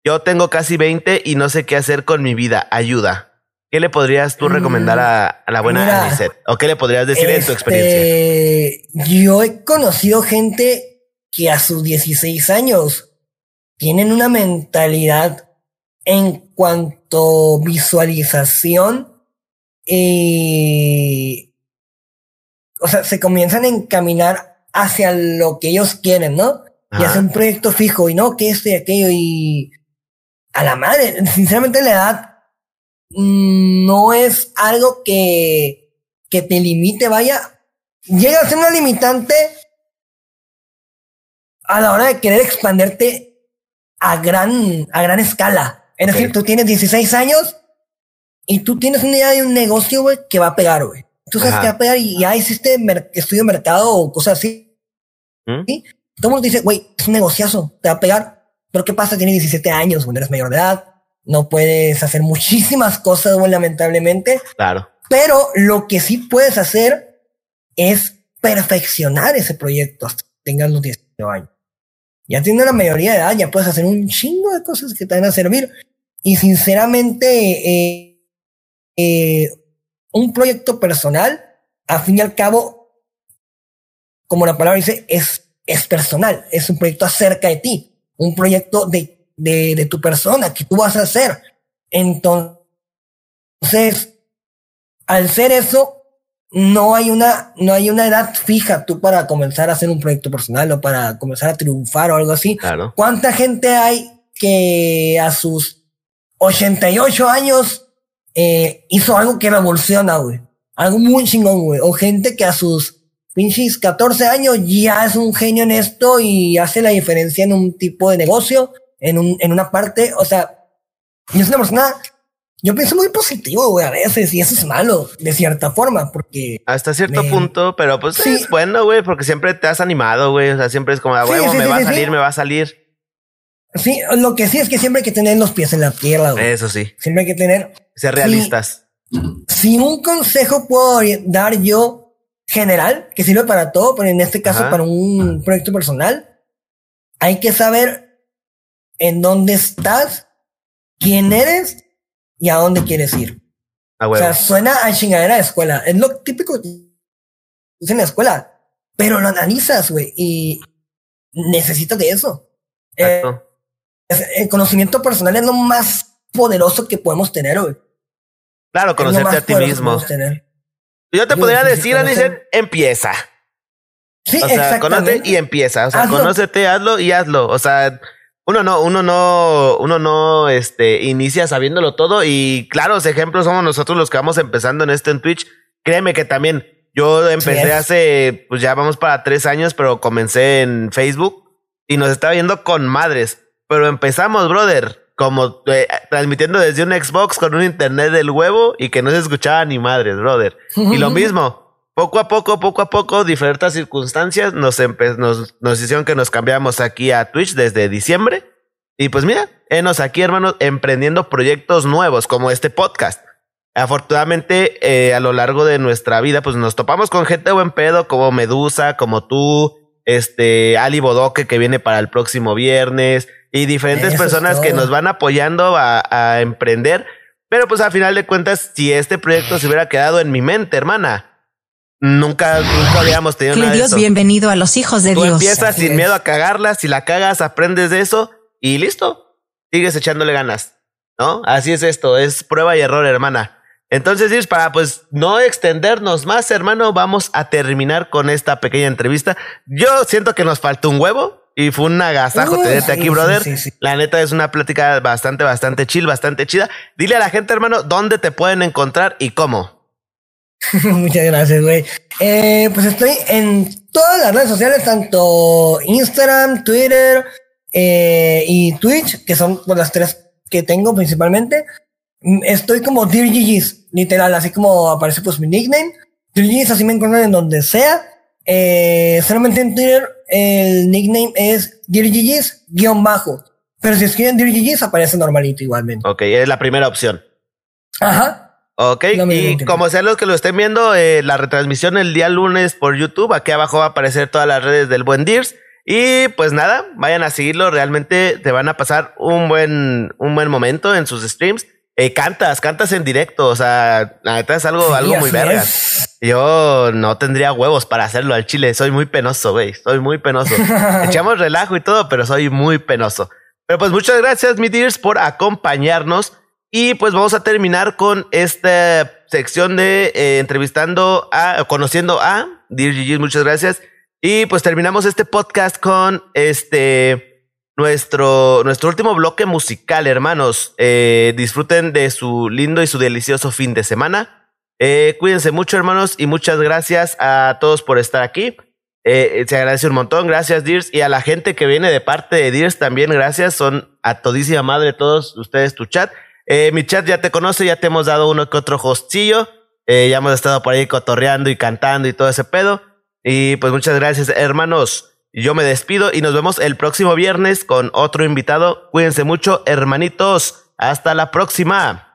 Speaker 1: Yo tengo casi 20 y no sé qué hacer con mi vida. Ayuda. ¿Qué le podrías tú recomendar a, a la buena
Speaker 2: mira?
Speaker 1: ¿O qué le podrías decir en tu
Speaker 2: Este,
Speaker 1: experiencia?
Speaker 2: Yo he conocido gente que a sus 16 años tienen una mentalidad en cuanto visualización eh, o sea, se comienzan a encaminar hacia lo que ellos quieren, ¿no? Y
Speaker 1: Ajá.
Speaker 2: hacer un proyecto fijo y no que esto y aquello y a la madre, sinceramente la edad no es algo que, que te limite, vaya, llega a ser una limitante a la hora de querer expanderte a gran, a gran escala. Es decir, tú tienes 16 años y tú tienes una idea de un negocio, güey, que va a pegar, güey. Tú sabes
Speaker 1: Ajá.
Speaker 2: que va a pegar y ya hiciste estudio de mercado o cosas así.
Speaker 1: ¿Mm?
Speaker 2: ¿sí? Todo el mundo dice, güey, es un negociazo, te va a pegar. Pero ¿qué pasa? Tienes 17 años, güey, eres mayor de edad, no puedes hacer muchísimas cosas, lamentablemente.
Speaker 1: Claro.
Speaker 2: Pero lo que sí puedes hacer es perfeccionar ese proyecto hasta que tengas los 18 años. Ya teniendo la mayoría de edad, ya puedes hacer un chingo de cosas que te van a servir. Y sinceramente, eh, eh, un proyecto personal, a fin y al cabo, como la palabra dice, es, es personal, es un proyecto acerca de ti, un proyecto de, de, de tu persona que tú vas a hacer. Entonces, al ser eso, no hay una, no hay una edad fija tú para comenzar a hacer un proyecto personal o para comenzar a triunfar o algo así.
Speaker 1: Claro.
Speaker 2: ¿Cuánta gente hay que a sus 88 años eh, hizo algo que revoluciona, güey? Algo muy chingón, güey. O gente que a sus pinches 14 años ya es un genio en esto y hace la diferencia en un tipo de negocio, en, un, en una parte. O sea, yo soy una persona, yo pienso muy positivo, güey, a veces, y eso es malo, de cierta forma, porque
Speaker 1: Hasta cierto
Speaker 2: Me-
Speaker 1: punto, pero pues
Speaker 2: Sí.
Speaker 1: es bueno, güey, porque siempre te has animado, güey. O sea, siempre es como, a
Speaker 2: Sí,
Speaker 1: huevo,
Speaker 2: sí,
Speaker 1: me
Speaker 2: sí,
Speaker 1: va a salir, me va a salir.
Speaker 2: sí, lo que sí es que siempre hay que tener los pies en la tierra, güey.
Speaker 1: Eso sí,
Speaker 2: Siempre hay que tener
Speaker 1: ser realistas.
Speaker 2: si un consejo puedo dar yo general, que sirve para todo, pero en este caso
Speaker 1: Ajá.
Speaker 2: para un proyecto personal, hay que saber en dónde estás, quién eres y a dónde quieres ir.
Speaker 1: A
Speaker 2: O
Speaker 1: huevo.
Speaker 2: sea, suena a chingadera de escuela. Es lo típico que es en la escuela, pero lo analizas, güey, y necesitas de eso. Eh, el conocimiento personal es lo más poderoso que podemos tener, güey.
Speaker 1: Claro, conocerte a ti mismo. Yo te podría decir. Anicet, empieza.
Speaker 2: Sí,
Speaker 1: O sea,
Speaker 2: exactamente.
Speaker 1: y empieza. O sea,
Speaker 2: Hazlo.
Speaker 1: conócete, hazlo y hazlo. O sea, uno no, uno no, uno no, este, inicia sabiéndolo todo. Y claros ejemplos somos nosotros los que vamos empezando en esto en Twitch. Créeme que también yo empecé hace, pues ya vamos para tres años, pero comencé en Facebook y nos estaba viendo con madres. Pero empezamos, brother, como eh, transmitiendo desde un Xbox con un internet del huevo y que no se escuchaba ni madres, brother. Y lo mismo, poco a poco, poco a poco, diferentes circunstancias nos, nos, nos hicieron que nos cambiamos aquí a Twitch desde diciembre. Y pues mira, enos aquí, hermanos, emprendiendo proyectos nuevos como este podcast. Afortunadamente, eh, a lo largo de nuestra vida, pues nos topamos con gente buen pedo como Medusa, como tú, este, Ali Bodoque que viene para el próximo viernes y diferentes
Speaker 2: Eso es
Speaker 1: personas que nos van apoyando a, a emprender. Pero pues a final de cuentas, si este proyecto se hubiera quedado en mi mente, hermana, nunca, nunca habíamos tenido nada de
Speaker 3: Dios,
Speaker 1: eso.
Speaker 3: bienvenido a los hijos de
Speaker 1: Tú
Speaker 3: Dios.
Speaker 1: empiezas
Speaker 2: Así
Speaker 1: sin
Speaker 2: es.
Speaker 1: miedo a cagarla, si la cagas, aprendes de eso y listo. Sigues echándole ganas, ¿no? Así es esto, es prueba y error, hermana. Entonces, para pues no extendernos más, hermano, vamos a terminar con esta pequeña entrevista. Yo siento que nos faltó un huevo y fue un agasajo
Speaker 2: Uy,
Speaker 1: tenerte
Speaker 2: sí,
Speaker 1: aquí, brother.
Speaker 2: sí, sí.
Speaker 1: La neta es una plática bastante, bastante chill, bastante chida. Dile a la gente, hermano, dónde te pueden encontrar y cómo.
Speaker 2: Muchas gracias, güey. Eh, pues estoy en todas las redes sociales, tanto Instagram, Twitter eh, y Twitch, que son pues, las tres que tengo principalmente. Mm, Estoy como Dear GG's, literal, así como aparece pues mi nickname. DirGGs, así me encuentran en donde sea. Eh, solamente en Twitter el nickname es DirGGs guion bajo. Pero si escriben DirGGs aparece normalito igualmente.
Speaker 1: Ok, es la primera opción.
Speaker 2: Ajá.
Speaker 1: Ok, y como sean los que lo estén viendo, eh, la retransmisión el día lunes por YouTube, aquí abajo va a aparecer todas las redes del buen Dears. Y pues nada, vayan a seguirlo, realmente te van a pasar un buen, un buen momento en sus streams. Eh, cantas, cantas en directo, o sea, la neta es algo, algo muy verga. Yo no tendría huevos para hacerlo al chile, soy muy penoso, güey, soy muy penoso. Echamos relajo y todo, pero soy muy penoso. Pero pues muchas gracias, mi dears, por acompañarnos. Y pues vamos a terminar con esta sección de eh, entrevistando a, conociendo a Dear GG, muchas gracias. Y pues terminamos este podcast con este nuestro, nuestro último bloque musical, hermanos. Eh, disfruten de su lindo y su delicioso fin de semana. Eh, cuídense mucho, hermanos, y muchas gracias a todos por estar aquí. se agradece un montón, gracias Dears, y a la gente que viene de parte de Dears también, gracias, son a todísima madre todos ustedes tu chat. Eh, mi chat ya te conoce, ya te hemos dado uno que otro hostillo. Eh, ya hemos estado por ahí cotorreando y cantando y todo ese pedo. Y pues muchas gracias, hermanos. Yo me despido y nos vemos el próximo viernes con otro invitado. Cuídense mucho, hermanitos. Hasta la próxima.